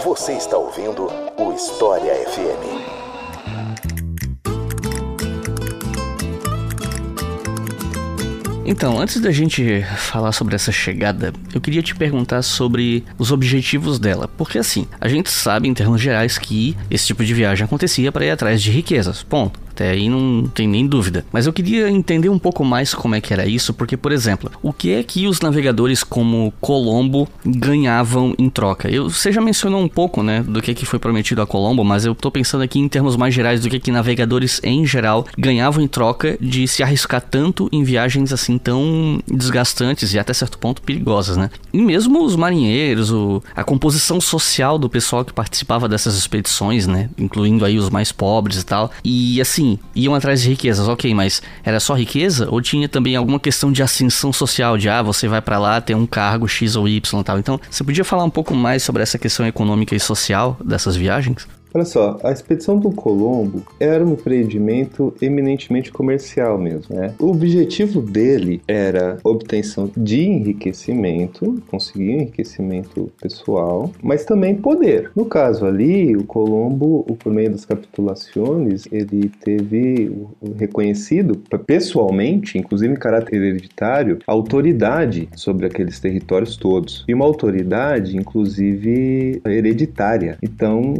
Você está ouvindo o História FM. Então, antes da gente falar sobre essa chegada, eu queria te perguntar sobre os objetivos dela. Porque assim, a gente sabe em termos gerais que esse tipo de viagem acontecia para ir atrás de riquezas. Ponto. Até aí não tem nem dúvida. Mas eu queria entender um pouco mais como é que era isso, porque, por exemplo, o que é que os navegadores como Colombo ganhavam em troca? Eu, você já mencionou um pouco, né, do que, que foi prometido a Colombo, mas eu tô pensando aqui em termos mais gerais do que, que navegadores em geral ganhavam em troca de se arriscar tanto em viagens assim tão desgastantes e até certo ponto perigosas, né? E mesmo os marinheiros, o, a composição social do pessoal que participava dessas expedições, né, incluindo aí os mais pobres e tal. E assim, assim, iam atrás de riquezas, ok, mas era só riqueza ou tinha também alguma questão de ascensão social, de ah, você vai para lá, ter um cargo X ou Y e tal. Então, você podia falar um pouco mais sobre essa questão econômica e social dessas viagens? Olha só, a expedição do Colombo era um empreendimento eminentemente comercial mesmo. Né? O objetivo dele era obtenção de enriquecimento, conseguir enriquecimento pessoal, mas também poder. No caso ali, o Colombo, por meio das capitulações, ele teve reconhecido pessoalmente, inclusive em caráter hereditário, autoridade sobre aqueles territórios todos. E uma autoridade, inclusive, hereditária. Então,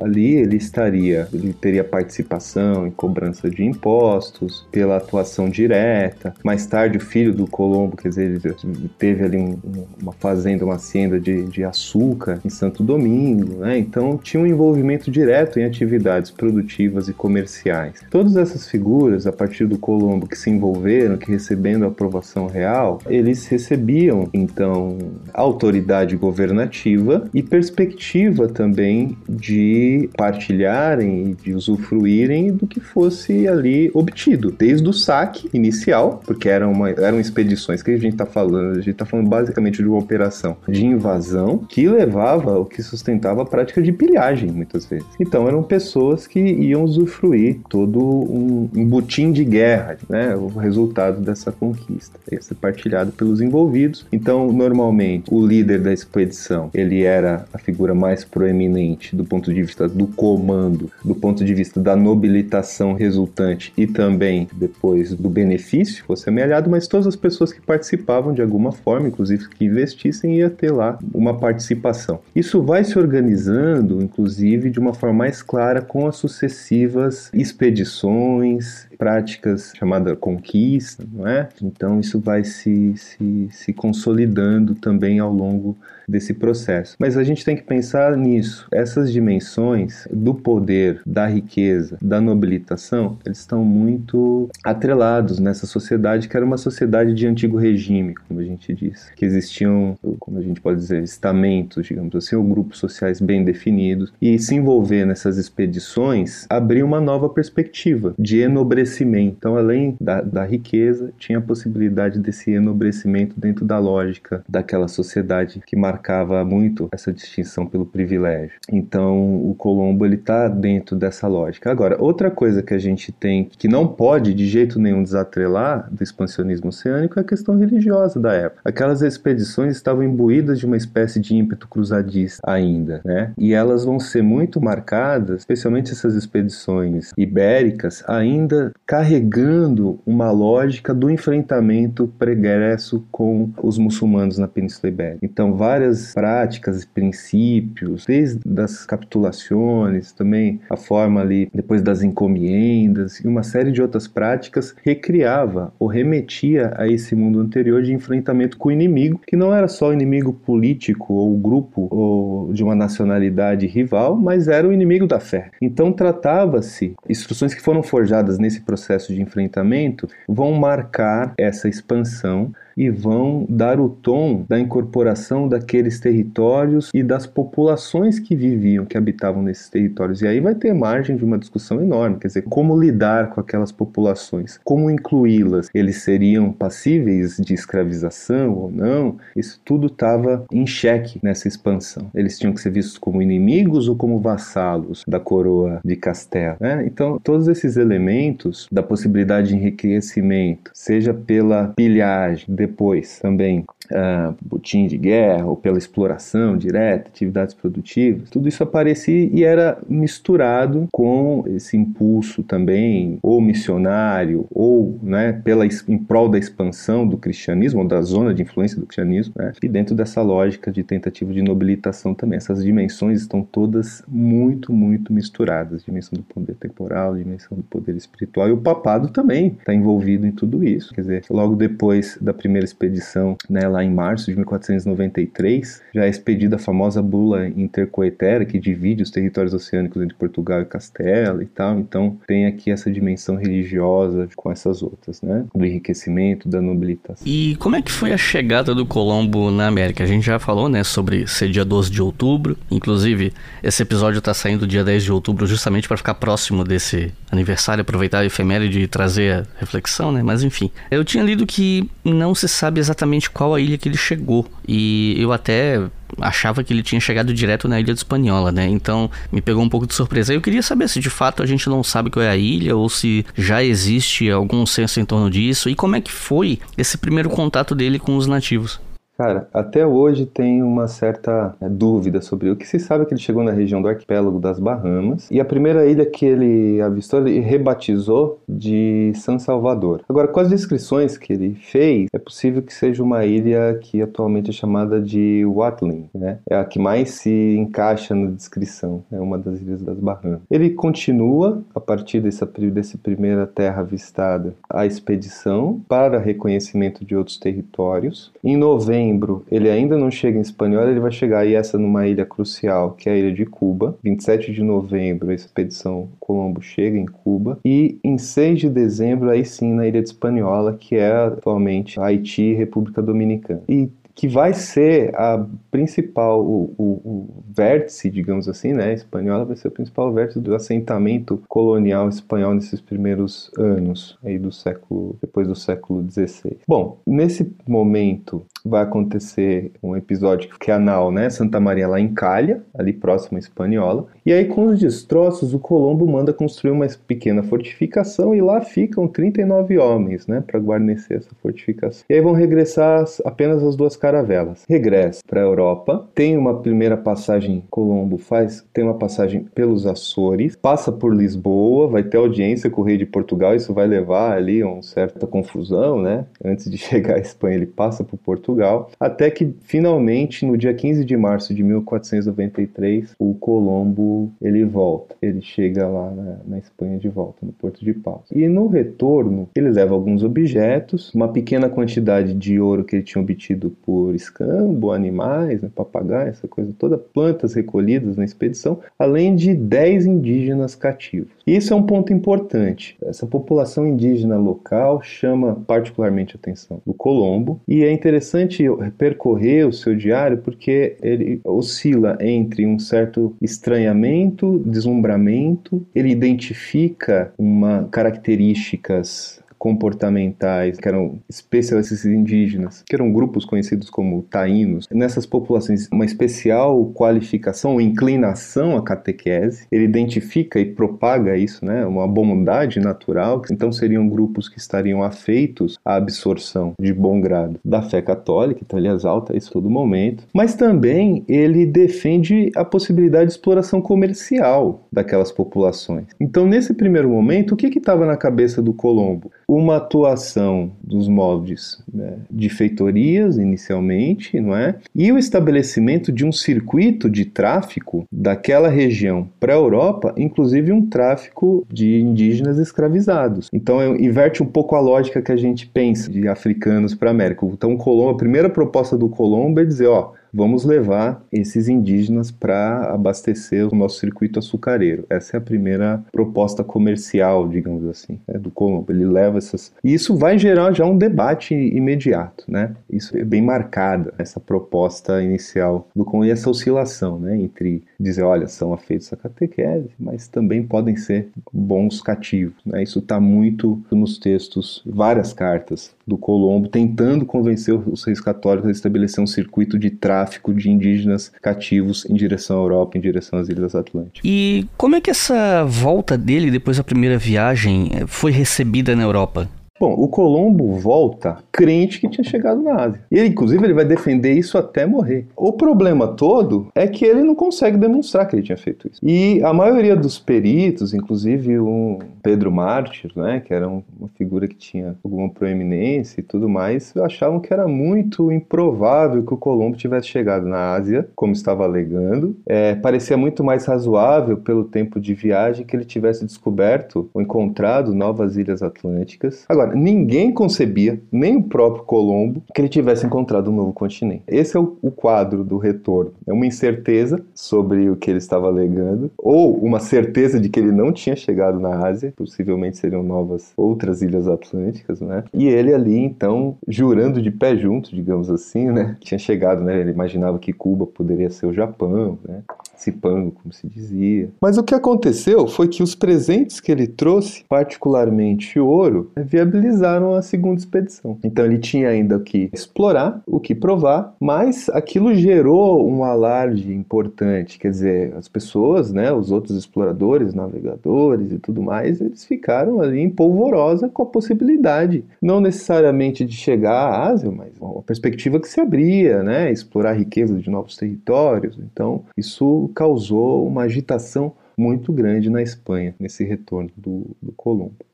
ali ali ele estaria, ele teria participação em cobrança de impostos, pela atuação direta. Mais tarde, o filho do Colombo, quer dizer, ele teve ali um, uma fazenda, uma hacienda de, de açúcar em Santo Domingo, né? Então tinha um envolvimento direto em atividades produtivas e comerciais. Todas essas figuras, a partir do Colombo, que se envolveram, que recebendo a aprovação real, eles recebiam então autoridade governativa e perspectiva também de partilharem e de usufruírem do que fosse ali obtido, desde o saque inicial, porque eram, uma, eram expedições que a gente está falando, a gente está falando basicamente de uma operação de invasão que levava, o que sustentava a prática de pilhagem, muitas vezes. Então eram pessoas que iam usufruir todo um, um butim de guerra, né, o resultado dessa conquista, ia ser partilhado pelos envolvidos. Então, normalmente, o líder da expedição, ele era a figura mais proeminente do ponto de vista do comando, do ponto de vista da nobilitação resultante e também depois do benefício, fosse amealhado, mas todas as pessoas que participavam de alguma forma, inclusive que investissem, ia ter lá uma participação. Isso vai se organizando, inclusive, de uma forma mais clara com as sucessivas expedições, práticas chamada conquista, não é? Então isso vai se, se, se consolidando também ao longo desse processo. Mas a gente tem que pensar nisso. Essas dimensões do poder, da riqueza, da nobilitação, eles estão muito atrelados nessa sociedade que era uma sociedade de antigo regime, como a gente diz, que existiam, como a gente pode dizer, estamentos, digamos assim, ou grupos sociais bem definidos, e se envolver nessas expedições abriu uma nova perspectiva de enobrecimento. Então, além da, da riqueza, tinha a possibilidade desse enobrecimento dentro da lógica daquela sociedade que marcava marcava muito essa distinção pelo privilégio. Então, o Colombo ele está dentro dessa lógica. Agora, outra coisa que a gente tem que não pode de jeito nenhum desatrelar do expansionismo oceânico é a questão religiosa da época. Aquelas expedições estavam imbuídas de uma espécie de ímpeto cruzadista ainda, né? E elas vão ser muito marcadas, especialmente essas expedições ibéricas, ainda carregando uma lógica do enfrentamento pregresso com os muçulmanos na Península Ibérica. Então, várias práticas e princípios, desde das capitulações, também a forma ali depois das encomiendas e uma série de outras práticas recriava ou remetia a esse mundo anterior de enfrentamento com o inimigo, que não era só o inimigo político ou grupo ou de uma nacionalidade rival, mas era o inimigo da fé. Então tratava-se instruções que foram forjadas nesse processo de enfrentamento vão marcar essa expansão e vão dar o tom da incorporação daqueles territórios e das populações que viviam, que habitavam nesses territórios. E aí vai ter margem de uma discussão enorme, quer dizer, como lidar com aquelas populações, como incluí-las, eles seriam passíveis de escravização ou não? Isso tudo estava em xeque nessa expansão. Eles tinham que ser vistos como inimigos ou como vassalos da coroa de Castela. Né? Então, todos esses elementos da possibilidade de enriquecimento, seja pela pilhagem, depois também uh, botim de guerra ou pela exploração direta, atividades produtivas, tudo isso aparecia e era misturado com esse impulso também, ou missionário, ou né, pela, em prol da expansão do cristianismo, ou da zona de influência do cristianismo, né, e dentro dessa lógica de tentativa de nobilitação também. Essas dimensões estão todas muito, muito misturadas: dimensão do poder temporal, dimensão do poder espiritual, e o papado também está envolvido em tudo isso. Quer dizer, logo depois da primeira expedição, né, lá em março de 1493, já é expedida a famosa bula intercoetera que divide os territórios oceânicos entre Portugal e Castela e tal. Então tem aqui essa dimensão religiosa com essas outras, né? Do enriquecimento, da nobilitação. E como é que foi a chegada do Colombo na América? A gente já falou, né, sobre ser dia 12 de outubro. Inclusive, esse episódio está saindo dia 10 de outubro justamente para ficar próximo desse aniversário, aproveitar a efeméride e trazer a reflexão, né? Mas enfim, eu tinha lido que não se sabe exatamente qual a ilha que ele chegou. E eu até achava que ele tinha chegado direto na ilha de Espanhola, né? Então me pegou um pouco de surpresa. Eu queria saber se de fato a gente não sabe qual é a ilha ou se já existe algum senso em torno disso e como é que foi esse primeiro contato dele com os nativos. Cara, até hoje tem uma certa é, dúvida sobre o que se sabe que ele chegou na região do arquipélago das Bahamas e a primeira ilha que ele avistou ele rebatizou de San Salvador. Agora, com as descrições que ele fez, é possível que seja uma ilha que atualmente é chamada de Watling, né? É a que mais se encaixa na descrição, é uma das ilhas das Bahamas. Ele continua a partir dessa desse primeira terra avistada a expedição para reconhecimento de outros territórios. Em novembro novembro ele ainda não chega em espanhol, ele vai chegar aí essa numa ilha crucial, que é a ilha de Cuba. 27 de novembro a expedição Colombo chega em Cuba e em 6 de dezembro aí sim na ilha de Espanhola, que é atualmente Haiti e República Dominicana. E que vai ser a principal, o, o, o, vértice, digamos assim, né, espanhola vai ser o principal vértice do assentamento colonial espanhol nesses primeiros anos aí do século, depois do século XVI. Bom, nesse momento vai acontecer um episódio que é anal, né, Santa Maria lá em Calha, ali próximo à Espanhola, e aí com os destroços o Colombo manda construir uma pequena fortificação e lá ficam 39 homens, né, para guarnecer essa fortificação. E aí vão regressar apenas as duas caravelas. Regressa para a Europa, tem uma primeira passagem, Colombo faz, tem uma passagem pelos Açores, passa por Lisboa, vai ter audiência com o rei de Portugal, isso vai levar ali a uma certa confusão, né? Antes de [laughs] chegar à Espanha, ele passa por Portugal, até que finalmente, no dia 15 de março de 1493, o Colombo ele volta, ele chega lá na, na Espanha de volta, no Porto de Paus. E no retorno, ele leva alguns objetos, uma pequena quantidade de ouro que ele tinha obtido por por escambo, animais, né, papagaio, essa coisa toda, plantas recolhidas na expedição, além de 10 indígenas cativos. Isso é um ponto importante. Essa população indígena local chama particularmente a atenção do Colombo e é interessante percorrer o seu diário porque ele oscila entre um certo estranhamento, deslumbramento, ele identifica uma características comportamentais, que eram especialistas indígenas, que eram grupos conhecidos como taínos. Nessas populações, uma especial qualificação ou inclinação à catequese. Ele identifica e propaga isso, né? Uma bondade natural. Então seriam grupos que estariam afeitos à absorção de bom grado da fé católica, então ele exalta isso todo momento. Mas também ele defende a possibilidade de exploração comercial daquelas populações. Então, nesse primeiro momento, o que estava na cabeça do Colombo? Uma atuação dos moldes né, de feitorias, inicialmente, não é? E o estabelecimento de um circuito de tráfico daquela região para a Europa, inclusive um tráfico de indígenas escravizados. Então, inverte um pouco a lógica que a gente pensa de africanos para América. Então, Colombo, a primeira proposta do Colombo é dizer, ó, vamos levar esses indígenas para abastecer o nosso circuito açucareiro. Essa é a primeira proposta comercial, digamos assim, né, do Colombo. Ele leva essas. E isso vai gerar já um debate imediato, né? Isso é bem marcada, essa proposta inicial do Colombo e essa oscilação, né? Entre dizer, olha, são afeitos à catequese, mas também podem ser bons cativos, né? Isso está muito nos textos, várias cartas do Colombo, tentando convencer os reis católicos a estabelecer um circuito de tráfico de indígenas cativos em direção à Europa, em direção às Ilhas Atlânticas. E como é que essa volta dele depois da primeira viagem eh, foi recebida na Europa? Bom, o Colombo volta crente que tinha chegado na Ásia. E ele, inclusive, ele vai defender isso até morrer. O problema todo é que ele não consegue demonstrar que ele tinha feito isso. E a maioria dos peritos, inclusive o Pedro Mártir, né, que era uma figura que tinha alguma proeminência e tudo mais, achavam que era muito improvável que o Colombo tivesse chegado na Ásia, como estava alegando. É, parecia muito mais razoável, pelo tempo de viagem, que ele tivesse descoberto ou encontrado novas ilhas atlânticas. Agora, Ninguém concebia, nem o próprio Colombo, que ele tivesse encontrado um novo continente. Esse é o, o quadro do retorno. É uma incerteza sobre o que ele estava alegando, ou uma certeza de que ele não tinha chegado na Ásia, possivelmente seriam novas outras ilhas atlânticas, né? E ele ali, então, jurando de pé junto, digamos assim, né? Tinha chegado, né? Ele imaginava que Cuba poderia ser o Japão, né? Cipango, como se dizia. Mas o que aconteceu foi que os presentes que ele trouxe, particularmente ouro, viabilizaram a segunda expedição. Então ele tinha ainda o que explorar, o que provar, mas aquilo gerou um alarde importante, quer dizer, as pessoas, né, os outros exploradores, navegadores e tudo mais, eles ficaram ali em polvorosa com a possibilidade, não necessariamente de chegar à Ásia, mas uma perspectiva que se abria, né, explorar a riqueza de novos territórios. Então isso causou uma agitação muito grande na Espanha nesse retorno do, do Colombo.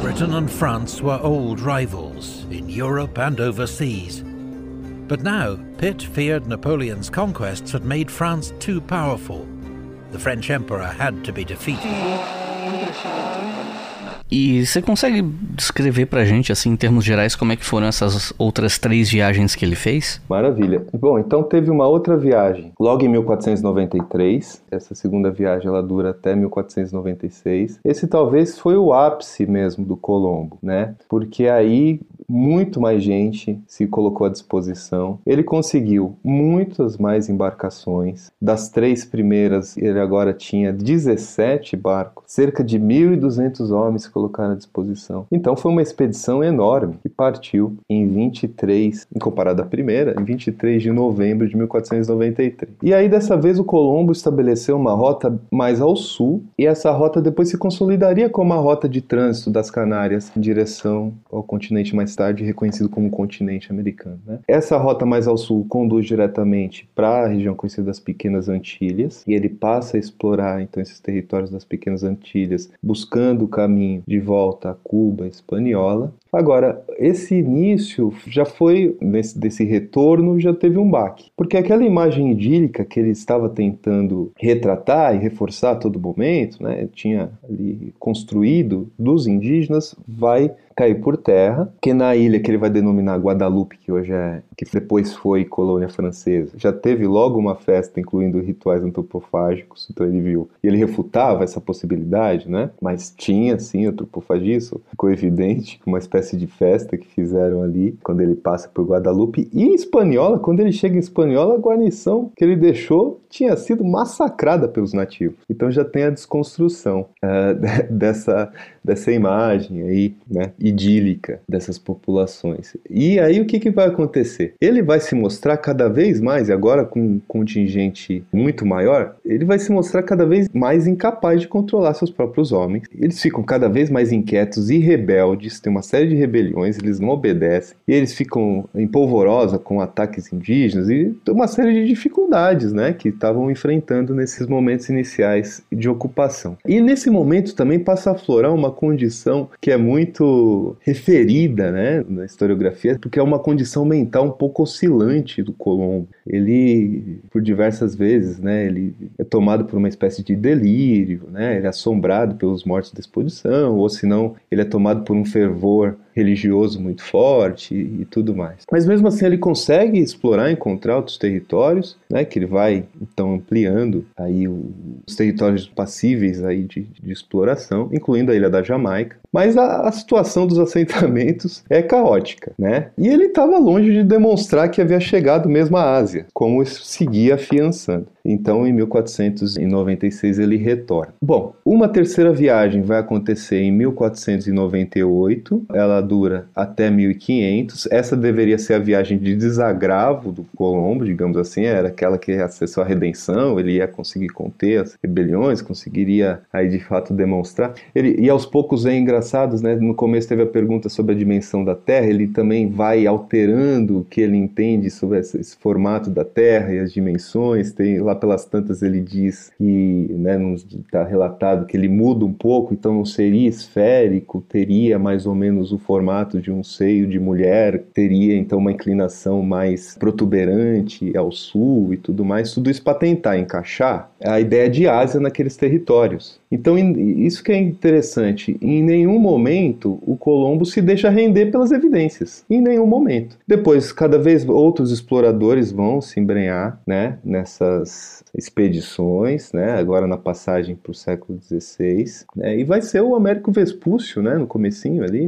Britain and France were old rivals in Europe and overseas. But now, Pitt feared Napoleon's conquests had made France too powerful. The French Emperor had to be defeated. E você consegue descrever pra gente, assim, em termos gerais, como é que foram essas outras três viagens que ele fez? Maravilha. Bom, então teve uma outra viagem, logo em 1493. Essa segunda viagem, ela dura até 1496. Esse talvez foi o ápice mesmo do Colombo, né? Porque aí muito mais gente se colocou à disposição. Ele conseguiu muitas mais embarcações. Das três primeiras, ele agora tinha 17 barcos, cerca de 1.200 homens se colocaram à disposição. Então foi uma expedição enorme que partiu em 23, em comparado à primeira, em 23 de novembro de 1493. E aí dessa vez o Colombo estabeleceu uma rota mais ao sul e essa rota depois se consolidaria como a rota de trânsito das Canárias em direção ao continente mais tarde reconhecido como continente americano. Né? Essa rota mais ao sul conduz diretamente para a região conhecida das Pequenas Antilhas e ele passa a explorar então esses territórios das Pequenas Antilhas, buscando o caminho de volta a Cuba espanhola Agora, esse início já foi, nesse, desse retorno, já teve um baque. Porque aquela imagem idílica que ele estava tentando retratar e reforçar a todo momento, né, tinha ali construído dos indígenas, vai cair por terra, que na ilha que ele vai denominar Guadalupe, que hoje é, que depois foi colônia francesa, já teve logo uma festa incluindo rituais antropofágicos, então ele viu, e ele refutava essa possibilidade, né? Mas tinha sim antropofagismo, ficou evidente uma espécie de festa que fizeram ali quando ele passa por Guadalupe e em Espanhola, quando ele chega em Espanhola, a guarnição que ele deixou tinha sido massacrada pelos nativos. Então já tem a desconstrução [laughs] uh, dessa, dessa imagem aí, né, idílica dessas populações. E aí o que, que vai acontecer? Ele vai se mostrar cada vez mais, e agora com um contingente muito maior, ele vai se mostrar cada vez mais incapaz de controlar seus próprios homens. Eles ficam cada vez mais inquietos e rebeldes, tem uma série de rebeliões, eles não obedecem, e eles ficam em polvorosa com ataques indígenas e uma série de dificuldades, né, que estavam enfrentando nesses momentos iniciais de ocupação. E nesse momento também passa a aflorar uma condição que é muito referida né, na historiografia, porque é uma condição mental um pouco oscilante do Colombo. Ele, por diversas vezes, né, ele é tomado por uma espécie de delírio, né, ele é assombrado pelos mortos da exposição, ou senão ele é tomado por um fervor religioso muito forte e, e, tudo mais. Mas mesmo assim ele consegue explorar, encontrar outros territórios, né, que ele vai então ampliando aí o, os territórios passíveis aí de, de, exploração, incluindo a ilha da Jamaica. Mas a, a situação dos [laughs] assentamentos é caótica, né? E ele estava longe de demonstrar que havia chegado mesmo à Ásia, como seguia afiançando. Então, em 1496, ele retorna. Bom, uma terceira viagem vai acontecer em 1498, ela dura até 1500. Essa deveria ser a viagem de desagravo do Colombo, digamos assim, era aquela que acessou a redenção, ele ia conseguir conter as rebeliões, conseguiria aí de fato demonstrar. Ele, e aos poucos é engraçado, né? No começo teve a pergunta sobre a dimensão da Terra, ele também vai alterando o que ele entende sobre esse, esse formato da Terra e as dimensões, tem lá pelas tantas ele diz que, né, está relatado que ele muda um pouco, então não seria esférico, teria mais ou menos o formato de um seio de mulher, teria então uma inclinação mais protuberante ao sul e tudo mais, tudo isso para tentar encaixar a ideia de Ásia naqueles territórios. Então, isso que é interessante. Em nenhum momento o Colombo se deixa render pelas evidências. Em nenhum momento. Depois, cada vez outros exploradores vão se embrenhar né, nessas expedições, né, agora na passagem para o século XVI. Né, e vai ser o Américo Vespúcio, né, no comecinho ali,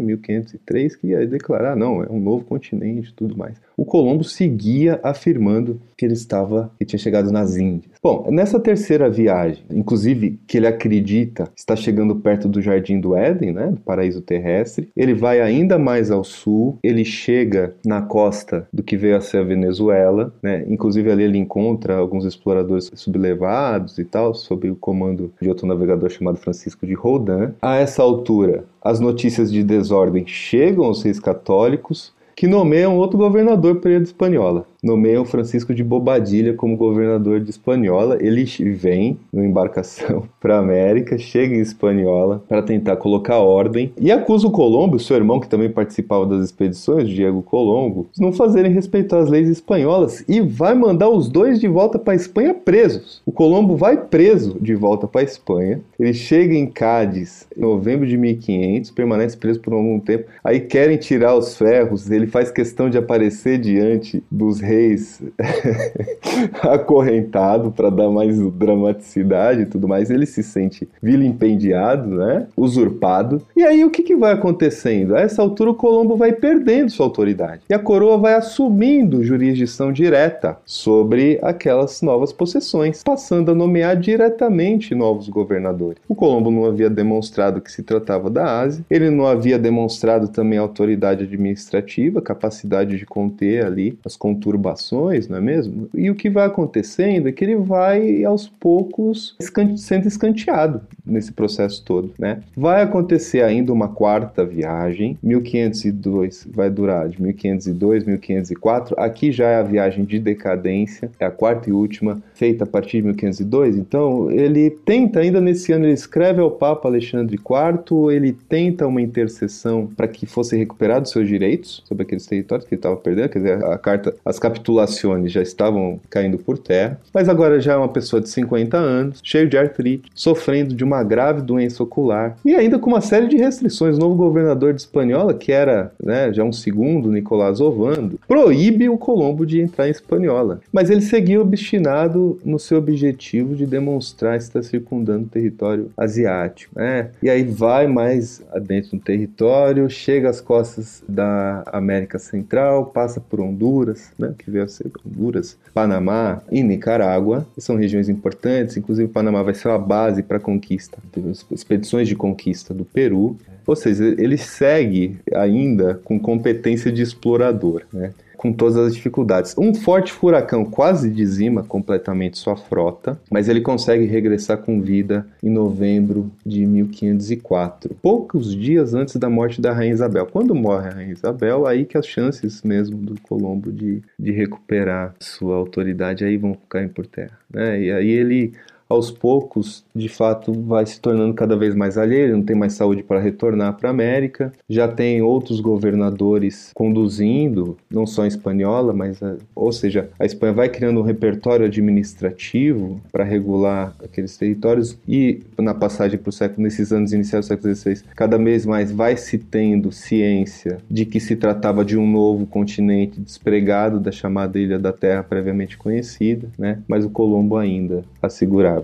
1503, que ia declarar, não, é um novo continente e tudo mais. O Colombo seguia afirmando que ele estava, que tinha chegado nas Índias. Bom, nessa terceira viagem, inclusive que ele acredita está chegando perto do Jardim do Éden, né, do paraíso terrestre, ele vai ainda mais ao sul, ele chega na costa do que veio a ser a Venezuela, né, inclusive ali ele encontra alguns exploradores sublevados e tal, sob o comando de outro navegador chamado Francisco de Roldan. A essa altura, as notícias de desordem chegam aos reis católicos, que nomeiam outro governador para a Espanhola nomeiam Francisco de Bobadilha como governador de Espanhola. Ele vem numa embarcação [laughs] para América, chega em Espanhola para tentar colocar ordem e acusa o Colombo, seu irmão que também participava das expedições, Diego Colombo, de não fazerem respeitar as leis espanholas e vai mandar os dois de volta para a Espanha presos. O Colombo vai preso de volta para a Espanha. Ele chega em Cádiz em novembro de 1500, permanece preso por algum tempo. Aí querem tirar os ferros, ele faz questão de aparecer diante dos reis reis [laughs] acorrentado para dar mais dramaticidade e tudo mais, ele se sente vilipendiado, né? usurpado. E aí o que, que vai acontecendo? A essa altura o Colombo vai perdendo sua autoridade e a coroa vai assumindo jurisdição direta sobre aquelas novas possessões, passando a nomear diretamente novos governadores. O Colombo não havia demonstrado que se tratava da Ásia, ele não havia demonstrado também autoridade administrativa, capacidade de conter ali as conturbações não é mesmo? E o que vai acontecendo é que ele vai aos poucos sendo escanteado nesse processo todo, né? Vai acontecer ainda uma quarta viagem, 1502 vai durar de 1502 1504. Aqui já é a viagem de decadência, é a quarta e última feita a partir de 1502. Então, ele tenta ainda nesse ano ele escreve ao Papa Alexandre IV, ele tenta uma intercessão para que fossem recuperados seus direitos sobre aqueles territórios que ele estava perdendo, quer dizer, a carta, as capitulações já estavam caindo por terra, mas agora já é uma pessoa de 50 anos, cheio de artrite, sofrendo de uma uma grave doença ocular e ainda com uma série de restrições. O novo governador de Espanhola, que era né, já um segundo, Nicolás Ovando, proíbe o Colombo de entrar em Espanhola. Mas ele seguia obstinado no seu objetivo de demonstrar estar circundando o território asiático. Né? E aí vai mais adentro do território, chega às costas da América Central, passa por Honduras, né, que veio a ser Honduras, Panamá e Nicarágua, são regiões importantes, inclusive Panamá vai ser a base para a conquista, expedições de conquista do Peru, ou seja, ele segue ainda com competência de explorador. Né? Com todas as dificuldades. Um forte furacão quase dizima completamente sua frota, mas ele consegue regressar com vida em novembro de 1504, poucos dias antes da morte da Rainha Isabel. Quando morre a Rainha Isabel, aí que as chances mesmo do Colombo de, de recuperar sua autoridade aí vão cair por terra. Né? E aí ele aos poucos, de fato, vai se tornando cada vez mais alheio, não tem mais saúde para retornar para a América. Já tem outros governadores conduzindo, não só em espanhola, mas, a, ou seja, a Espanha vai criando um repertório administrativo para regular aqueles territórios e na passagem para o século, nesses anos iniciais do século XVI, cada vez mais vai se tendo ciência de que se tratava de um novo continente despregado da chamada Ilha da Terra previamente conhecida, né? Mas o Colombo ainda assegurava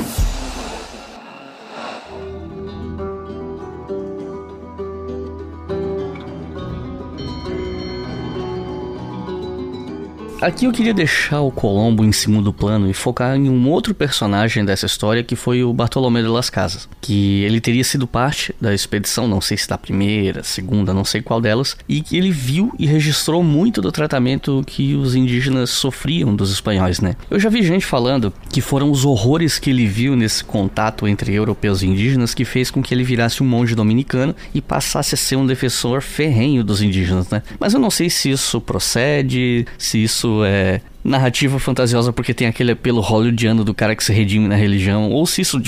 Aqui eu queria deixar o Colombo em segundo plano e focar em um outro personagem dessa história que foi o Bartolomé de las Casas, que ele teria sido parte da expedição, não sei se da primeira, segunda, não sei qual delas, e que ele viu e registrou muito do tratamento que os indígenas sofriam dos espanhóis, né? Eu já vi gente falando que foram os horrores que ele viu nesse contato entre europeus e indígenas que fez com que ele virasse um monge dominicano e passasse a ser um defensor ferrenho dos indígenas, né? Mas eu não sei se isso procede, se isso é narrativa fantasiosa porque tem aquele apelo hollywoodiano do cara que se redime na religião, ou se isso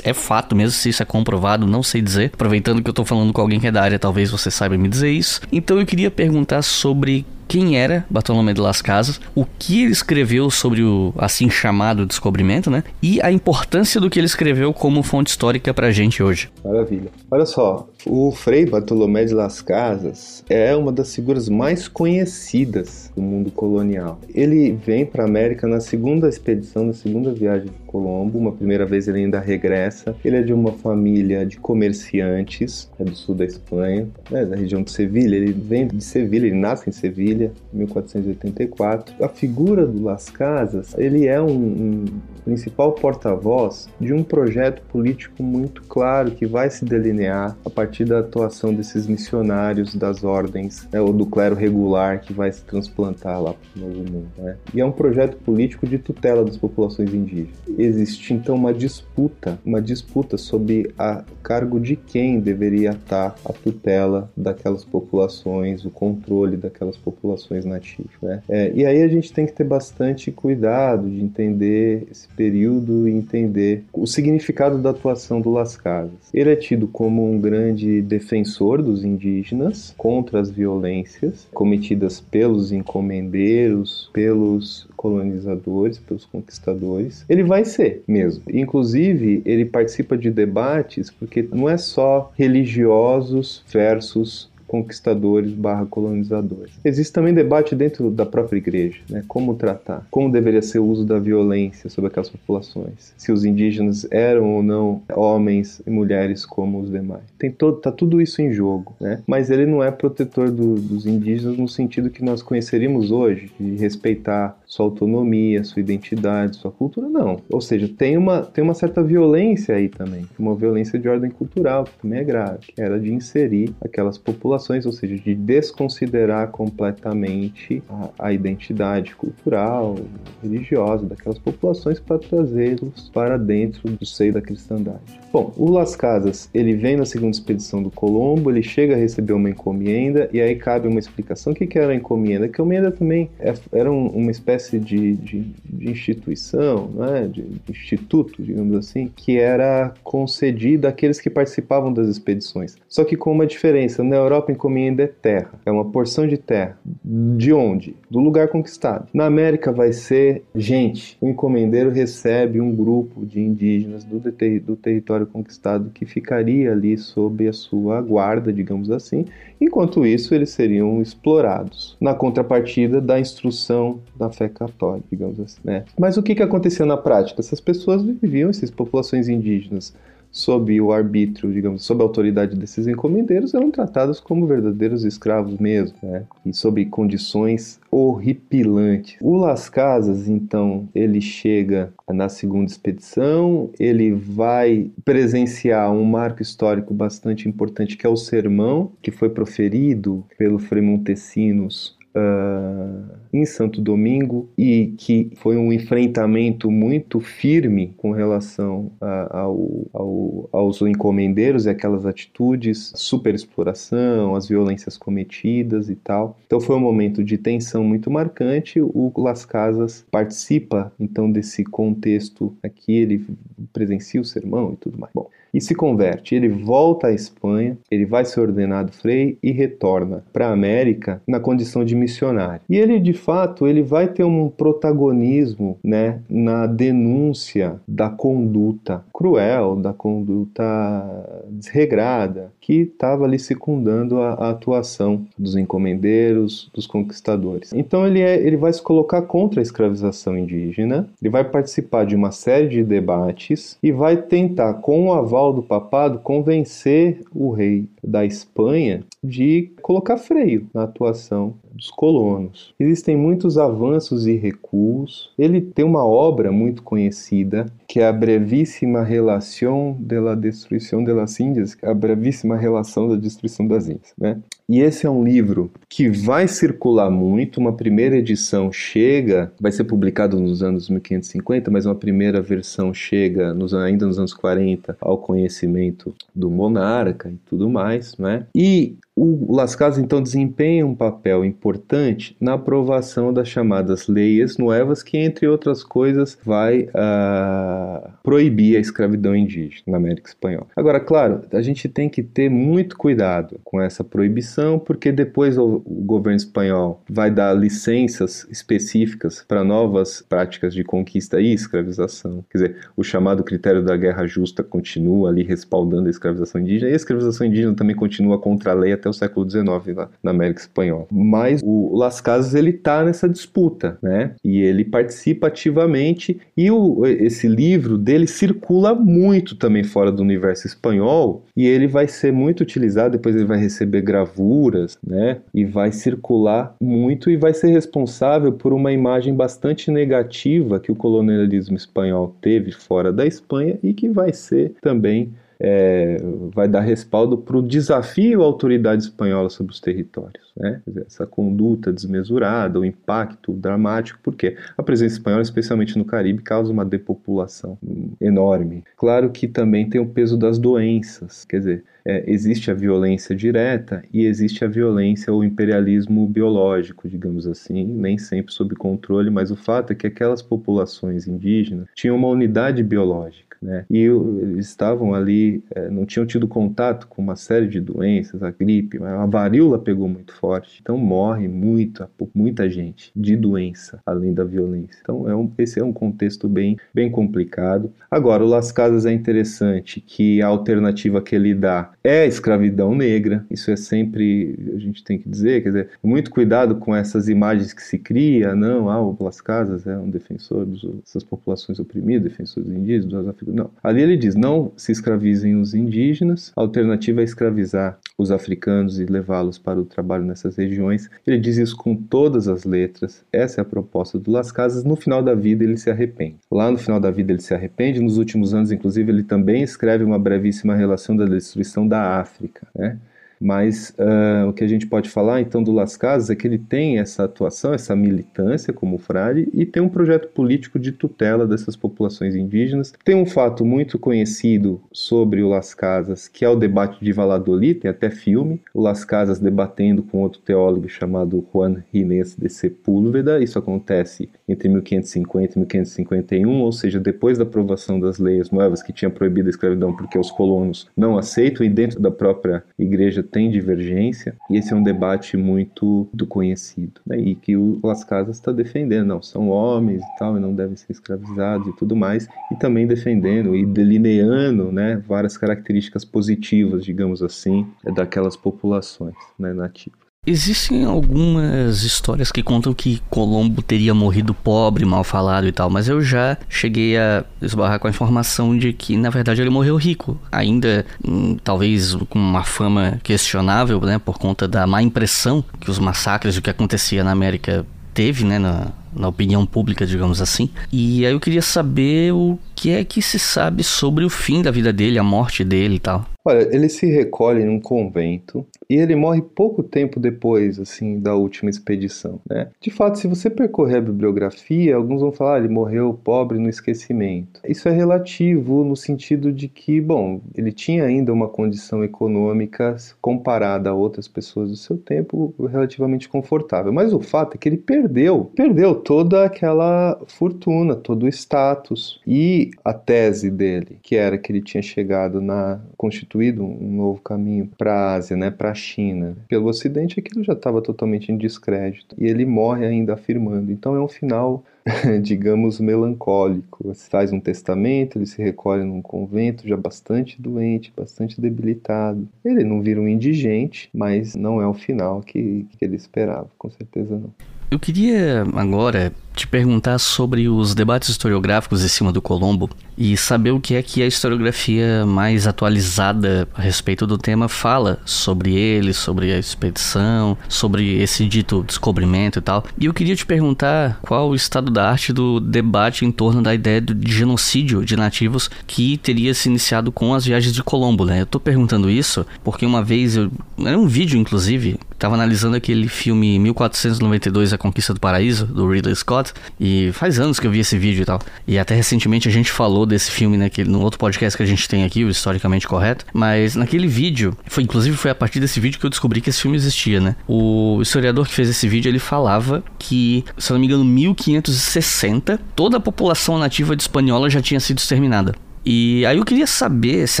é fato mesmo, se isso é comprovado, não sei dizer. Aproveitando que eu tô falando com alguém que é da área, talvez você saiba me dizer isso. Então eu queria perguntar sobre quem era Bartolomé de las Casas, o que ele escreveu sobre o assim chamado descobrimento, né? E a importância do que ele escreveu como fonte histórica pra gente hoje. Maravilha. Olha só, o Frei Bartolomé de las Casas é uma das figuras mais conhecidas do mundo colonial. Ele vem para a América na segunda expedição, na segunda viagem de Colombo. Uma primeira vez ele ainda regressa. Ele é de uma família de comerciantes, é do sul da Espanha, né, da região de Sevilha. Ele vem de Sevilha, ele nasce em Sevilha, 1484. A figura do Las Casas, ele é um, um principal porta-voz de um projeto político muito claro que vai se delinear a partir da atuação desses missionários das ordens, né, ou do clero regular que vai se transplantar lá para o Novo Mundo. Né? E é um projeto político de tutela das populações indígenas. Existe então uma disputa, uma disputa sobre a cargo de quem deveria estar a tutela daquelas populações, o controle daquelas populações nativas. Né? É, e aí a gente tem que ter bastante cuidado de entender esse período e entender o significado da atuação do Las Casas. Ele é tido como um grande defensor dos indígenas contra as violências cometidas pelos encomendeiros, pelos colonizadores, pelos conquistadores. Ele vai ser mesmo. Inclusive, ele participa de debates porque não é só religiosos versus conquistadores barra colonizadores. Existe também debate dentro da própria igreja, né? Como tratar, como deveria ser o uso da violência sobre aquelas populações, se os indígenas eram ou não homens e mulheres como os demais. Tem todo, tá tudo isso em jogo, né? Mas ele não é protetor do, dos indígenas no sentido que nós conheceríamos hoje, de respeitar sua autonomia, sua identidade, sua cultura, não. Ou seja, tem uma, tem uma certa violência aí também, uma violência de ordem cultural, que também é grave, que era de inserir aquelas populações, ou seja, de desconsiderar completamente a, a identidade cultural, religiosa daquelas populações para trazê-los para dentro do seio da cristandade. Bom, o Las Casas, ele vem na segunda expedição do Colombo, ele chega a receber uma encomenda, e aí cabe uma explicação. O que, que era a encomenda? A encomenda também é, era uma espécie de, de, de instituição, né, de, de instituto, digamos assim, que era concedida àqueles que participavam das expedições. Só que com uma diferença, na Europa encomenda é terra, é uma porção de terra. De onde? Do lugar conquistado. Na América vai ser gente. O encomendeiro recebe um grupo de indígenas do, do território conquistado que ficaria ali sob a sua guarda, digamos assim. Enquanto isso, eles seriam explorados. Na contrapartida da instrução da fé católica, digamos assim. Né? Mas o que, que acontecia na prática? Essas pessoas viviam, essas populações indígenas, sob o arbítrio, digamos, sob a autoridade desses encomendeiros, eram tratados como verdadeiros escravos mesmo, né? E sob condições horripilantes. O Las Casas, então, ele chega na segunda expedição, ele vai presenciar um marco histórico bastante importante, que é o sermão que foi proferido pelo Frei Montesinos uh, em Santo Domingo e que foi um enfrentamento muito firme com relação a, ao, ao, aos encomendeiros e aquelas atitudes, superexploração, as violências cometidas e tal. Então foi um momento de tensão muito marcante. O Las Casas participa então desse contexto aqui, ele presencia o sermão e tudo mais. Bom, e se converte. Ele volta à Espanha, ele vai ser ordenado frei e retorna para a América na condição de missionário. E ele, de fato, ele vai ter um protagonismo né, na denúncia da conduta cruel, da conduta desregrada, que estava ali secundando a, a, atuação dos encomendeiros, dos conquistadores. Então ele, é, ele vai se colocar contra a escravização indígena, ele vai participar de uma série de debates e vai tentar, com o aval do papado convencer o rei da Espanha de colocar freio na atuação dos colonos. Existem muitos avanços e recuos. Ele tem uma obra muito conhecida que é a brevíssima relação de la destruição de las Índias, a brevíssima relação da destruição das Índias, né? E esse é um livro que vai circular muito. Uma primeira edição chega, vai ser publicado nos anos 1550, mas uma primeira versão chega nos, ainda nos anos 40 ao conhecimento do monarca e tudo mais, né? E o Las Casas então desempenha um papel importante na aprovação das chamadas leis nuevas, que entre outras coisas vai uh, proibir a escravidão indígena na América Espanhola. Agora, claro, a gente tem que ter muito cuidado com essa proibição, porque depois o, o governo espanhol vai dar licenças específicas para novas práticas de conquista e escravização. Quer dizer, o chamado critério da guerra justa continua ali respaldando a escravização indígena e a escravização indígena também continua contra a lei até o século XIX lá na América Espanhola. Mas o Las Casas ele tá nessa disputa, né? E ele participa ativamente e o, esse livro dele circula muito também fora do universo espanhol e ele vai ser muito utilizado, depois ele vai receber gravuras, né? E vai circular muito e vai ser responsável por uma imagem bastante negativa que o colonialismo espanhol teve fora da Espanha e que vai ser também é, vai dar respaldo para o desafio à autoridade espanhola sobre os territórios. Né? Essa conduta desmesurada, o impacto dramático, porque a presença espanhola, especialmente no Caribe, causa uma depopulação enorme. Claro que também tem o peso das doenças, quer dizer, é, existe a violência direta e existe a violência ou imperialismo biológico, digamos assim, nem sempre sob controle, mas o fato é que aquelas populações indígenas tinham uma unidade biológica né? E eles estavam ali, é, não tinham tido contato com uma série de doenças, a gripe, a varíola pegou muito forte, então morre muita, muita gente de doença, além da violência. Então é um, esse é um contexto bem, bem complicado. Agora, o Las Casas é interessante que a alternativa que ele dá é a escravidão negra, isso é sempre, a gente tem que dizer, quer dizer, muito cuidado com essas imagens que se cria, não, ah, o Las Casas é um defensor dessas populações oprimidas, defensor dos indígenas, dos africanos, não. Ali ele diz: não se escravizem os indígenas, a alternativa é escravizar os africanos e levá-los para o trabalho nessas regiões. Ele diz isso com todas as letras. Essa é a proposta do Las Casas. No final da vida, ele se arrepende. Lá no final da vida, ele se arrepende. Nos últimos anos, inclusive, ele também escreve uma brevíssima relação da destruição da África. Né? Mas uh, o que a gente pode falar então do Las Casas é que ele tem essa atuação, essa militância como frade e tem um projeto político de tutela dessas populações indígenas. Tem um fato muito conhecido sobre o Las Casas, que é o debate de Valladolid, tem até filme, o Las Casas debatendo com outro teólogo chamado Juan Ginés de Sepúlveda. Isso acontece entre 1550 e 1551, ou seja, depois da aprovação das leis novas que tinha proibido a escravidão porque os colonos não aceitam e dentro da própria igreja tem divergência. E esse é um debate muito do conhecido, né? e que o Las Casas está defendendo, não, são homens e tal, e não devem ser escravizados e tudo mais, e também defendendo e delineando, né, várias características positivas, digamos assim, daquelas populações né, nativas. Existem algumas histórias que contam que Colombo teria morrido pobre, mal falado e tal, mas eu já cheguei a esbarrar com a informação de que na verdade ele morreu rico, ainda hum, talvez com uma fama questionável, né, por conta da má impressão que os massacres o que acontecia na América teve, né, na, na opinião pública, digamos assim. E aí eu queria saber o que é que se sabe sobre o fim da vida dele, a morte dele e tal. Olha, ele se recolhe num convento e ele morre pouco tempo depois, assim, da última expedição, né? De fato, se você percorrer a bibliografia, alguns vão falar, ah, ele morreu pobre no esquecimento. Isso é relativo no sentido de que, bom, ele tinha ainda uma condição econômica comparada a outras pessoas do seu tempo relativamente confortável, mas o fato é que ele perdeu, perdeu toda aquela fortuna, todo o status e a tese dele, que era que ele tinha chegado na constituído um novo caminho para a Ásia, né, para a China. Pelo Ocidente aquilo já estava totalmente em descrédito e ele morre ainda afirmando. Então é um final [laughs] digamos, melancólico. Faz um testamento, ele se recolhe num convento já bastante doente, bastante debilitado. Ele não vira um indigente, mas não é o final que, que ele esperava, com certeza não. Eu queria agora te perguntar sobre os debates historiográficos em cima do Colombo e saber o que é que a historiografia mais atualizada a respeito do tema fala sobre ele, sobre a expedição, sobre esse dito descobrimento e tal. E eu queria te perguntar qual o estado da arte do debate em torno da ideia de genocídio de nativos que teria se iniciado com as viagens de Colombo, né? Eu tô perguntando isso porque uma vez eu era um vídeo inclusive Tava analisando aquele filme 1492 A Conquista do Paraíso, do Ridley Scott, e faz anos que eu vi esse vídeo e tal. E até recentemente a gente falou desse filme naquele, no outro podcast que a gente tem aqui, o Historicamente Correto. Mas naquele vídeo, foi inclusive foi a partir desse vídeo que eu descobri que esse filme existia, né? O historiador que fez esse vídeo, ele falava que, se eu não me engano, 1560, toda a população nativa de Espanhola já tinha sido exterminada. E aí eu queria saber se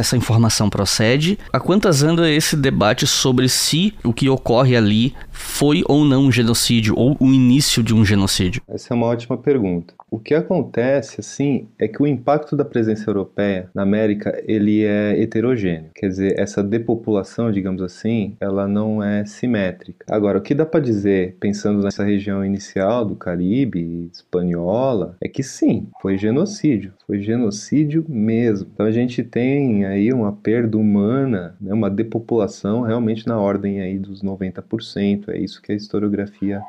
essa informação procede, a quantas anda esse debate sobre se o que ocorre ali foi ou não um genocídio, ou o início de um genocídio? Essa é uma ótima pergunta. O que acontece, assim, é que o impacto da presença europeia na América, ele é heterogêneo. Quer dizer, essa depopulação, digamos assim, ela não é simétrica. Agora, o que dá para dizer, pensando nessa região inicial do Caribe, espanhola, é que sim, foi genocídio. Foi genocídio mesmo. Então a gente tem aí uma perda humana, né, uma depopulação realmente na ordem aí dos 90%. É isso que a historiografia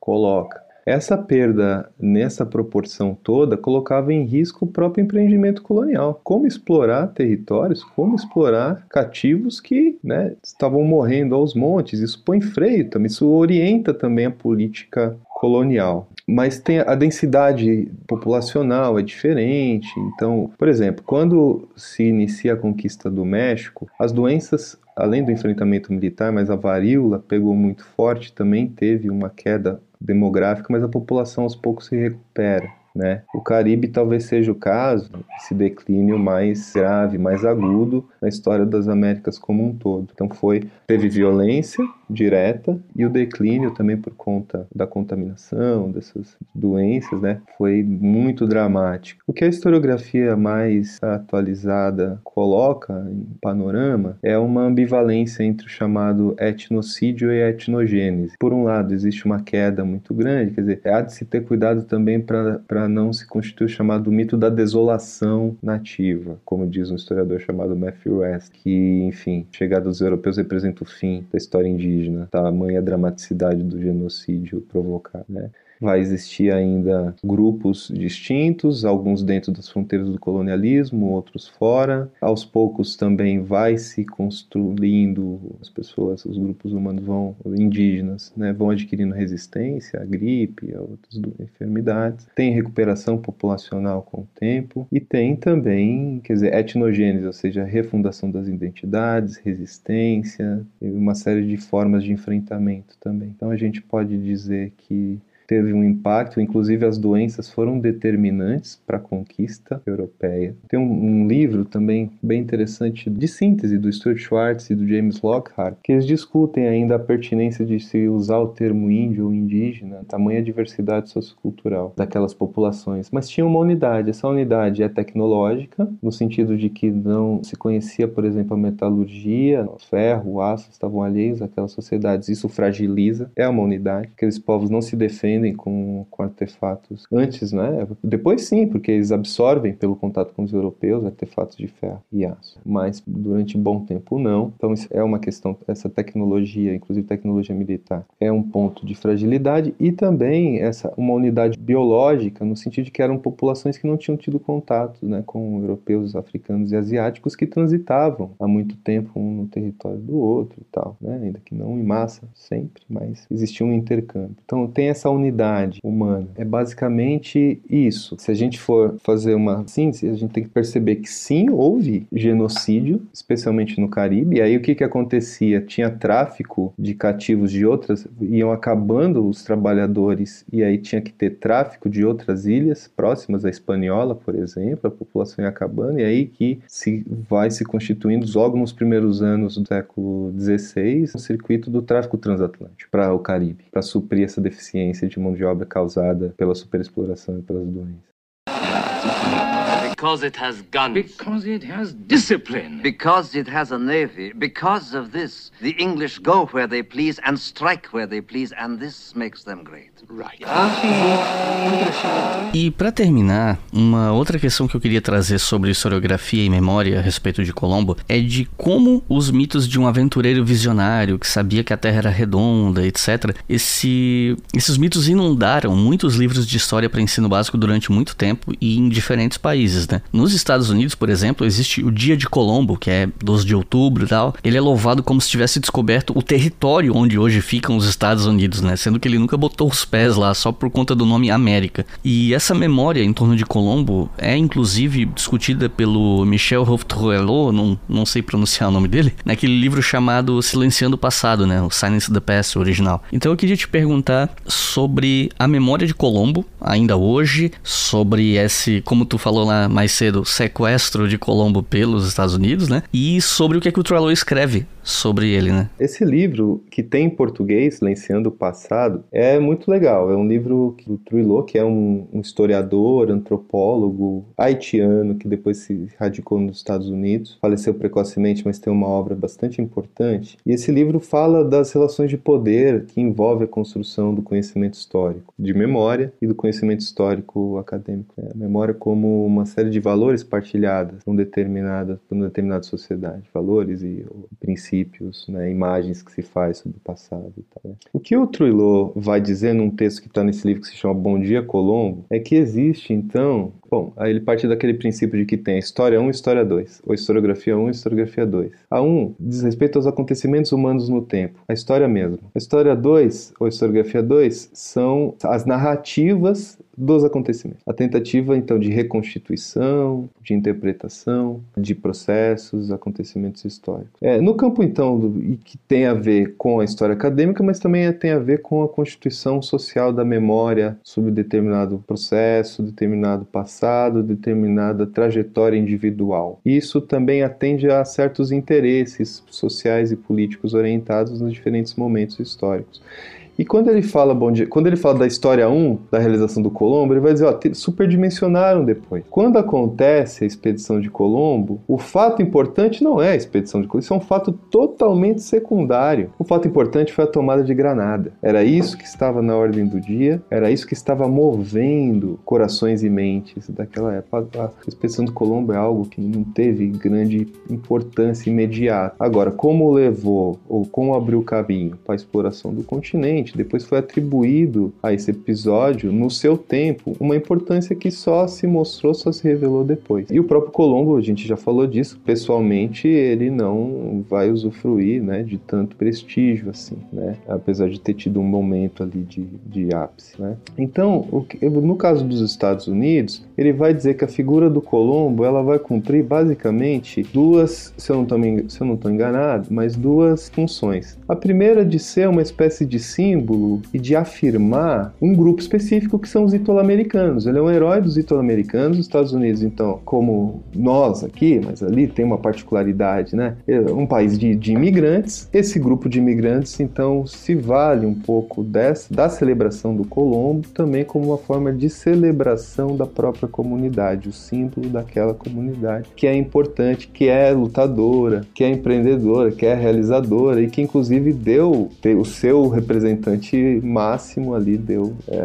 coloca. Essa perda nessa proporção toda colocava em risco o próprio empreendimento colonial. Como explorar territórios, como explorar cativos que né, estavam morrendo aos montes. Isso põe freio também, isso orienta também a política colonial. Mas tem a densidade populacional é diferente. Então, por exemplo, quando se inicia a conquista do México, as doenças além do enfrentamento militar, mas a varíola pegou muito forte, também teve uma queda demográfica, mas a população aos poucos se recupera. Né? O Caribe talvez seja o caso, esse declínio mais grave, mais agudo na história das Américas como um todo. Então foi teve violência direta e o declínio também por conta da contaminação, dessas doenças, né? Foi muito dramático. O que a historiografia mais atualizada coloca em panorama é uma ambivalência entre o chamado etnocídio e etnogênese. Por um lado, existe uma queda muito grande, quer dizer, há de se ter cuidado também para não se constituir o chamado mito da desolação nativa, como diz um historiador chamado Matthew West, que, enfim, chegada dos europeus representa o fim da história indígena, tamanha dramaticidade do genocídio provocado, né? Vai existir ainda grupos distintos, alguns dentro das fronteiras do colonialismo, outros fora. Aos poucos também vai se construindo, as pessoas, os grupos humanos vão, indígenas, né, vão adquirindo resistência à gripe, a outras enfermidades. Tem recuperação populacional com o tempo e tem também, quer dizer, etnogênese, ou seja, refundação das identidades, resistência, uma série de formas de enfrentamento também. Então a gente pode dizer que teve um impacto, inclusive as doenças foram determinantes para a conquista europeia. Tem um, um, livro também bem interessante de síntese do Stuart Schwartz e do James Lockhart, que eles discutem ainda a pertinência de se usar o termo índio ou indígena, tamanha diversidade sociocultural daquelas populações. Mas tinha uma unidade, essa unidade é tecnológica, no sentido de que não se conhecia, por exemplo, a metalurgia, o ferro, o aço estavam alheios àquelas sociedades, isso fragiliza, é uma unidade, aqueles povos não se defendem com, com artefatos antes, né? Depois sim, porque eles absorvem pelo contato com os europeus artefatos de ferro e aço, mas durante bom tempo não. Então isso é uma questão, essa tecnologia, inclusive tecnologia militar, é um ponto de fragilidade e também essa uma unidade biológica no sentido de que eram populações que não tinham tido contato, né, com europeus, africanos e asiáticos que transitavam há muito tempo um no território do outro e tal, né? Ainda que não em massa sempre, mas existia um intercâmbio. Então tem essa unidade unidade humana. É basicamente isso. Se a gente for fazer uma síntese, a gente tem que perceber que sim, houve genocídio, especialmente no Caribe. E aí o que, que acontecia? Tinha tráfico de cativos de outras, iam acabando os trabalhadores, e aí tinha que ter tráfico de outras ilhas próximas à Espanhola, por exemplo, a população ia acabando, e aí que se vai se constituindo logo nos primeiros anos do século XVI o circuito do tráfico transatlântico para o Caribe, para suprir essa deficiência de mão de obra causada pela superexploração e pelas doenças. Because it has guns. Because it has discipline. Because it has a navy. Because of this, the English go where they please and strike where they please, and this makes them great. Right. E para terminar, uma outra questão que eu queria trazer sobre historiografia e memória a respeito de Colombo é de como os mitos de um aventureiro visionário que sabia que a Terra era redonda, etc. Esse, esses mitos inundaram muitos livros de história para ensino básico durante muito tempo e em diferentes países. Nos Estados Unidos, por exemplo, existe o Dia de Colombo, que é 12 de outubro e tal. Ele é louvado como se tivesse descoberto o território onde hoje ficam os Estados Unidos, né? Sendo que ele nunca botou os pés lá só por conta do nome América. E essa memória em torno de Colombo é inclusive discutida pelo Michel Hoftrelot, não, não sei pronunciar o nome dele, naquele livro chamado Silenciando o Passado, né? O Silence the Past, o original. Então eu queria te perguntar sobre a memória de Colombo, ainda hoje, sobre esse, como tu falou lá mais cedo, sequestro de Colombo pelos Estados Unidos, né? E sobre o que, é que o Trello escreve sobre ele, né? Esse livro, que tem em português, Silenciando o Passado, é muito legal. É um livro do Trujillo, que é um, um, historiador, antropólogo haitiano, que depois se radicou nos Estados Unidos. Faleceu precocemente, mas tem uma obra bastante importante. E esse livro fala das relações de poder que envolve a construção do conhecimento histórico, de memória e do conhecimento histórico acadêmico. É, a memória como uma série de valores partilhadas um determinada, por uma determinada sociedade. Valores e princípios princípios, né, imagens que se faz sobre o passado. Tal, né? O que o Trujillo vai dizer num texto que está nesse livro que se chama Bom Dia Colombo é que existe então Bom, aí ele parte daquele princípio de que tem a história 1 e história 2, ou historiografia 1 e historiografia 2. A 1 diz respeito aos acontecimentos humanos no tempo, a história mesmo. A história 2, ou historiografia 2, são as narrativas dos acontecimentos. A tentativa, então, de reconstituição, de interpretação, de processos, acontecimentos históricos. É, no campo, então, do, e que tem a ver com a história acadêmica, mas também é, tem a ver com a constituição social da memória sobre determinado processo, determinado passado passado, determinada trajetória individual. Isso também atende a certos interesses sociais e políticos orientados nos diferentes momentos históricos. E quando ele fala bom dia, quando ele fala da história 1, da realização do Colombo, ele vai dizer, ó, superdimensionaram depois. Quando acontece a expedição de Colombo, o fato importante não é a expedição de Colombo, isso é um fato totalmente secundário. O fato importante foi a tomada de Granada. Era isso que estava na ordem do dia, era isso que estava movendo corações e mentes daquela época. A expedição de Colombo é algo que não teve grande importância imediata. Agora, como levou ou como abriu o caminho para a exploração do continente, depois foi atribuído a esse episódio, no seu tempo, uma importância que só se mostrou, só se revelou depois. E o próprio Colombo, a gente já falou disso, pessoalmente ele não vai usufruir né, de tanto prestígio assim, né? apesar de ter tido um momento ali de, de ápice. Né? Então, no caso dos Estados Unidos, ele vai dizer que a figura do Colombo ela vai cumprir basicamente duas, se eu não estou enganado, mas duas funções. A primeira de ser uma espécie de símbolo e de afirmar um grupo específico que são os italo-americanos. Ele é um herói dos italo-americanos. Os Estados Unidos, então, como nós aqui, mas ali tem uma particularidade, né? É um país de, de imigrantes. Esse grupo de imigrantes, então, se vale um pouco dessa, da celebração do Colombo também como uma forma de celebração da própria comunidade, o símbolo daquela comunidade, que é importante, que é lutadora, que é empreendedora, que é realizadora e que inclusive deu o seu representante máximo ali deu é,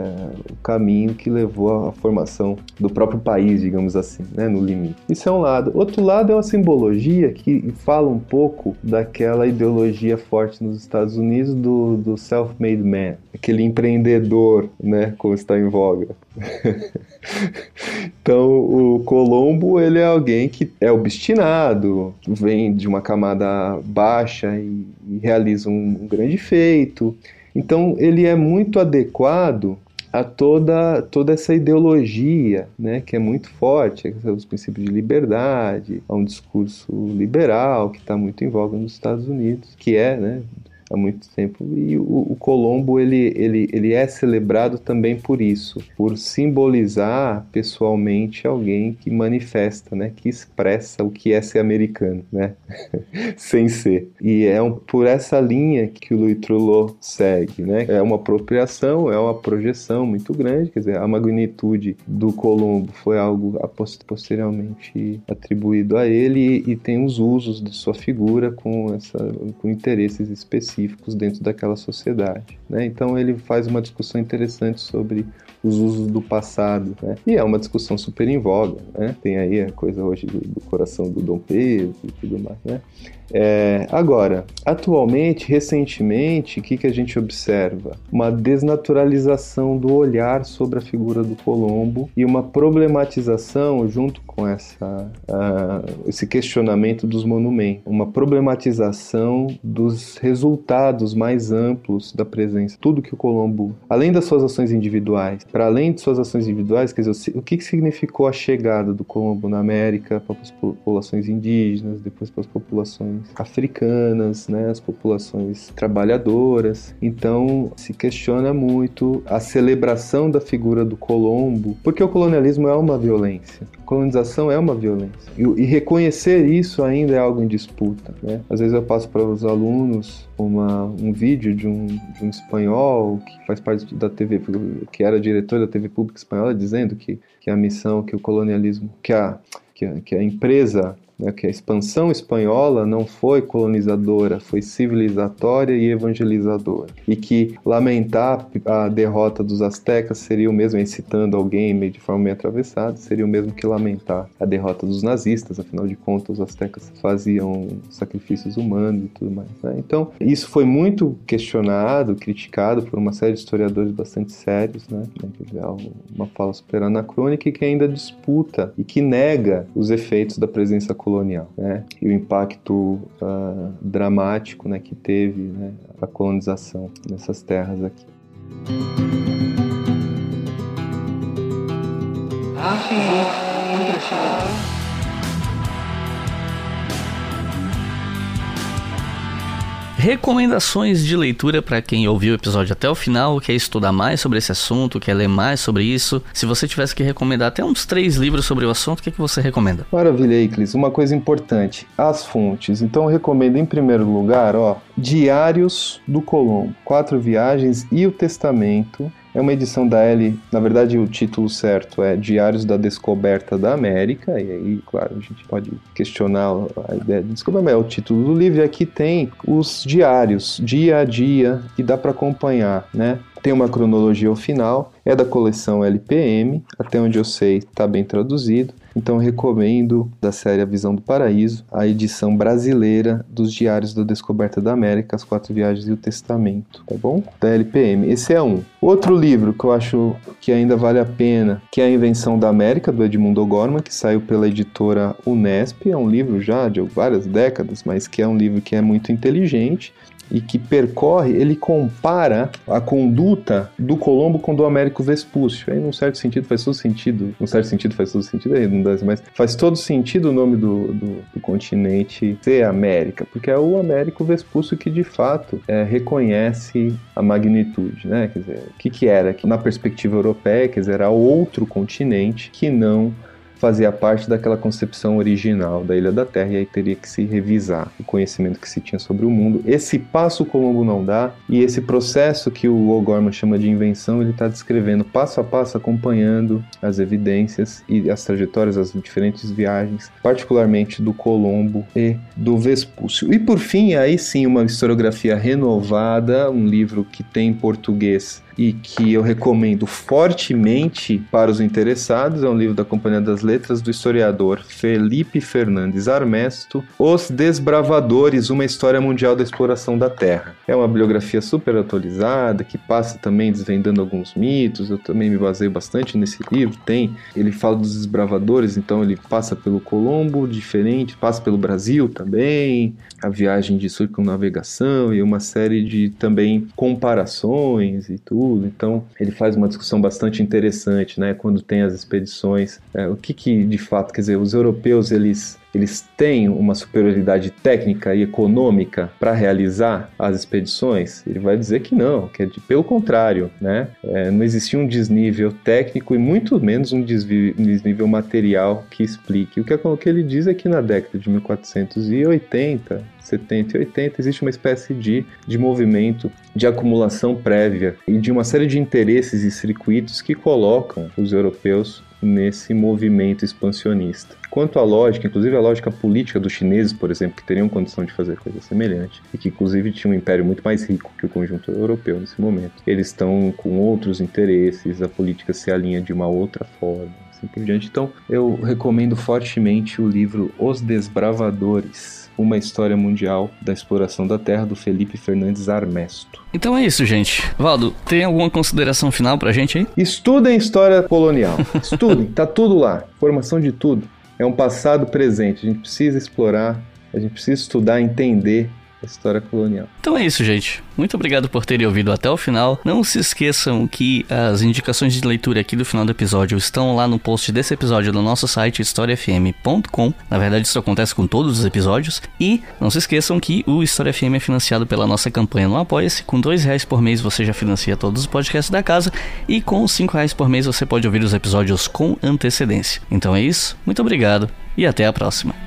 o caminho que levou à formação do próprio país, digamos assim, né, no limite. Isso é um lado. Outro lado é uma simbologia que fala um pouco daquela ideologia forte nos Estados Unidos do, do self-made man, aquele empreendedor, né, como está em voga. [laughs] então, o Colombo, ele é alguém que é obstinado, vem de uma camada baixa e, e realiza um, um grande feito. Então, ele é muito adequado a toda, toda essa ideologia, né, que é muito forte, os princípios de liberdade, a um discurso liberal que está muito em voga nos Estados Unidos, que é, né, há muito tempo. E o, o, Colombo ele, ele, ele é celebrado também por isso, por simbolizar pessoalmente alguém que manifesta, né, que expressa o que é ser americano, né, [laughs] sem ser. E é um, por essa linha que o Louis Trullo segue, né, é uma apropriação, é uma projeção muito grande, quer dizer, a magnitude do Colombo foi algo posteriormente atribuído a ele e, e tem os usos de sua figura com, essa, com interesses específicos específicos dentro daquela sociedade. Né? Então ele faz uma discussão interessante sobre os usos do passado. Né? E é uma discussão super em voga. Né? Tem aí a coisa hoje do, do coração do Dom Pedro e tudo mais. Né? É, agora, atualmente, recentemente, o que, que a gente observa? Uma desnaturalização do olhar sobre a figura do Colombo e uma problematização junto com essa, uh, esse questionamento dos monumentos, uma problematização dos resultados mais amplos da presença, tudo que o Colombo, além das suas ações individuais, para além de suas ações individuais, quer dizer, o que, que significou a chegada do Colombo na América para as populações indígenas, depois para as populações africanas, né, as populações trabalhadoras. Então se questiona muito a celebração da figura do Colombo, porque o colonialismo é uma violência, a colonização é uma violência e, e reconhecer isso ainda é algo em disputa. Né? Às vezes eu passo para os alunos uma, um vídeo de um, de um espanhol que faz parte da TV, que era diretor da TV pública espanhola, dizendo que, que a missão, que o colonialismo, que a, que a, que a empresa né, que a expansão espanhola não foi colonizadora, foi civilizatória e evangelizadora. E que lamentar a derrota dos astecas seria o mesmo, citando alguém meio de forma meio atravessada, seria o mesmo que lamentar a derrota dos nazistas, afinal de contas os astecas faziam sacrifícios humanos e tudo mais. Né? Então, isso foi muito questionado, criticado por uma série de historiadores bastante sérios, né? uma fala super anacrônica e que ainda disputa e que nega os efeitos da presença colonial colonial, né? E o impacto uh, dramático, né, que teve né, a colonização nessas terras aqui. Ah, sim. Recomendações de leitura para quem ouviu o episódio até o final, quer estudar mais sobre esse assunto, quer ler mais sobre isso. Se você tivesse que recomendar até uns três livros sobre o assunto, o que, é que você recomenda? Maravilha, Iclis. Uma coisa importante: as fontes. Então, eu recomendo em primeiro lugar, ó, Diários do Colombo, Quatro Viagens e o Testamento é uma edição da L, na verdade o título certo é Diários da Descoberta da América, e aí, claro, a gente pode questionar a ideia de descoberta, mas é o título do livro, e aqui tem os diários, dia a dia, que dá para acompanhar, né? tem uma cronologia ao final, é da coleção LPM, até onde eu sei está bem traduzido. Então recomendo da série A Visão do Paraíso, a edição brasileira dos Diários da Descoberta da América, As Quatro Viagens e o Testamento, tá bom? Da LPM. Esse é um. Outro livro que eu acho que ainda vale a pena, que é A Invenção da América, do Edmundo O'Gorman, que saiu pela editora Unesp. É um livro já de várias décadas, mas que é um livro que é muito inteligente e que percorre, ele compara a conduta do Colombo com do Américo Vespúcio. Aí, num certo sentido, faz todo sentido, num certo sentido faz todo sentido, aí dá, mas faz todo sentido o nome do, do, do, continente ser América, porque é o Américo Vespúcio que, de fato, é, reconhece a magnitude, né? Quer dizer, o que que era? Que na perspectiva europeia, quer dizer, era outro continente que não fazia parte daquela concepção original da Ilha da Terra e aí teria que se revisar o conhecimento que se tinha sobre o mundo. Esse passo Colombo não dá e esse processo que o O'Gorman chama de invenção, ele está descrevendo passo a passo, acompanhando as evidências e as trajetórias, as diferentes viagens, particularmente do Colombo e do Vespúcio. E por fim, aí sim, uma historiografia renovada, um livro que tem em português e que eu recomendo fortemente para os interessados. É um livro da Companhia das Letras do historiador Felipe Fernandes Armesto, Os Desbravadores, uma história mundial da exploração da Terra. É uma bibliografia super atualizada que passa também desvendando alguns mitos. Eu também me baseio bastante nesse livro. Tem, ele fala dos desbravadores, então ele passa pelo Colombo, diferente, passa pelo Brasil também, a viagem de circunnavegação e uma série de também comparações e tudo Então, ele faz uma discussão bastante interessante, né? Quando tem as expedições, é, o que que de fato, quer dizer, os europeus eles eles têm uma superioridade técnica e econômica para realizar as expedições? Ele vai dizer que não, que é de, pelo contrário, né? É, não existia um desnível técnico e muito menos um desnível material que explique. O que, o que ele diz é que na década de 1480, 70 e 80 existe uma espécie de, de movimento de acumulação prévia e de uma série de interesses e circuitos que colocam os europeus nesse movimento expansionista. Quanto à lógica, inclusive a lógica política dos chineses, por exemplo, que teriam condição de fazer coisa semelhante e que inclusive tinham um império muito mais rico que o conjunto europeu nesse momento, eles estão com outros interesses, a política se alinha de uma outra forma. Assim por diante. Então, eu recomendo fortemente o livro Os Desbravadores, uma História Mundial da Exploração da Terra, do Felipe Fernandes Armesto. Então é isso, gente. Valdo, tem alguma consideração final pra gente aí? Estudem história colonial. [laughs] Estudem, tá tudo lá. Formação de tudo. É um passado presente. A gente precisa explorar, a gente precisa estudar, entender história colonial. Então é isso, gente. Muito obrigado por terem ouvido até o final. Não se esqueçam que as indicações de leitura aqui do final do episódio estão lá no post desse episódio no nosso site historiafm.com. Na verdade, isso acontece com todos os episódios. E não se esqueçam que o História FM é financiado pela nossa campanha no Apoia-se. Com dois reais por mês você já financia todos os podcasts da casa. E com cinco reais por mês você pode ouvir os episódios com antecedência. Então é isso. Muito obrigado e até a próxima.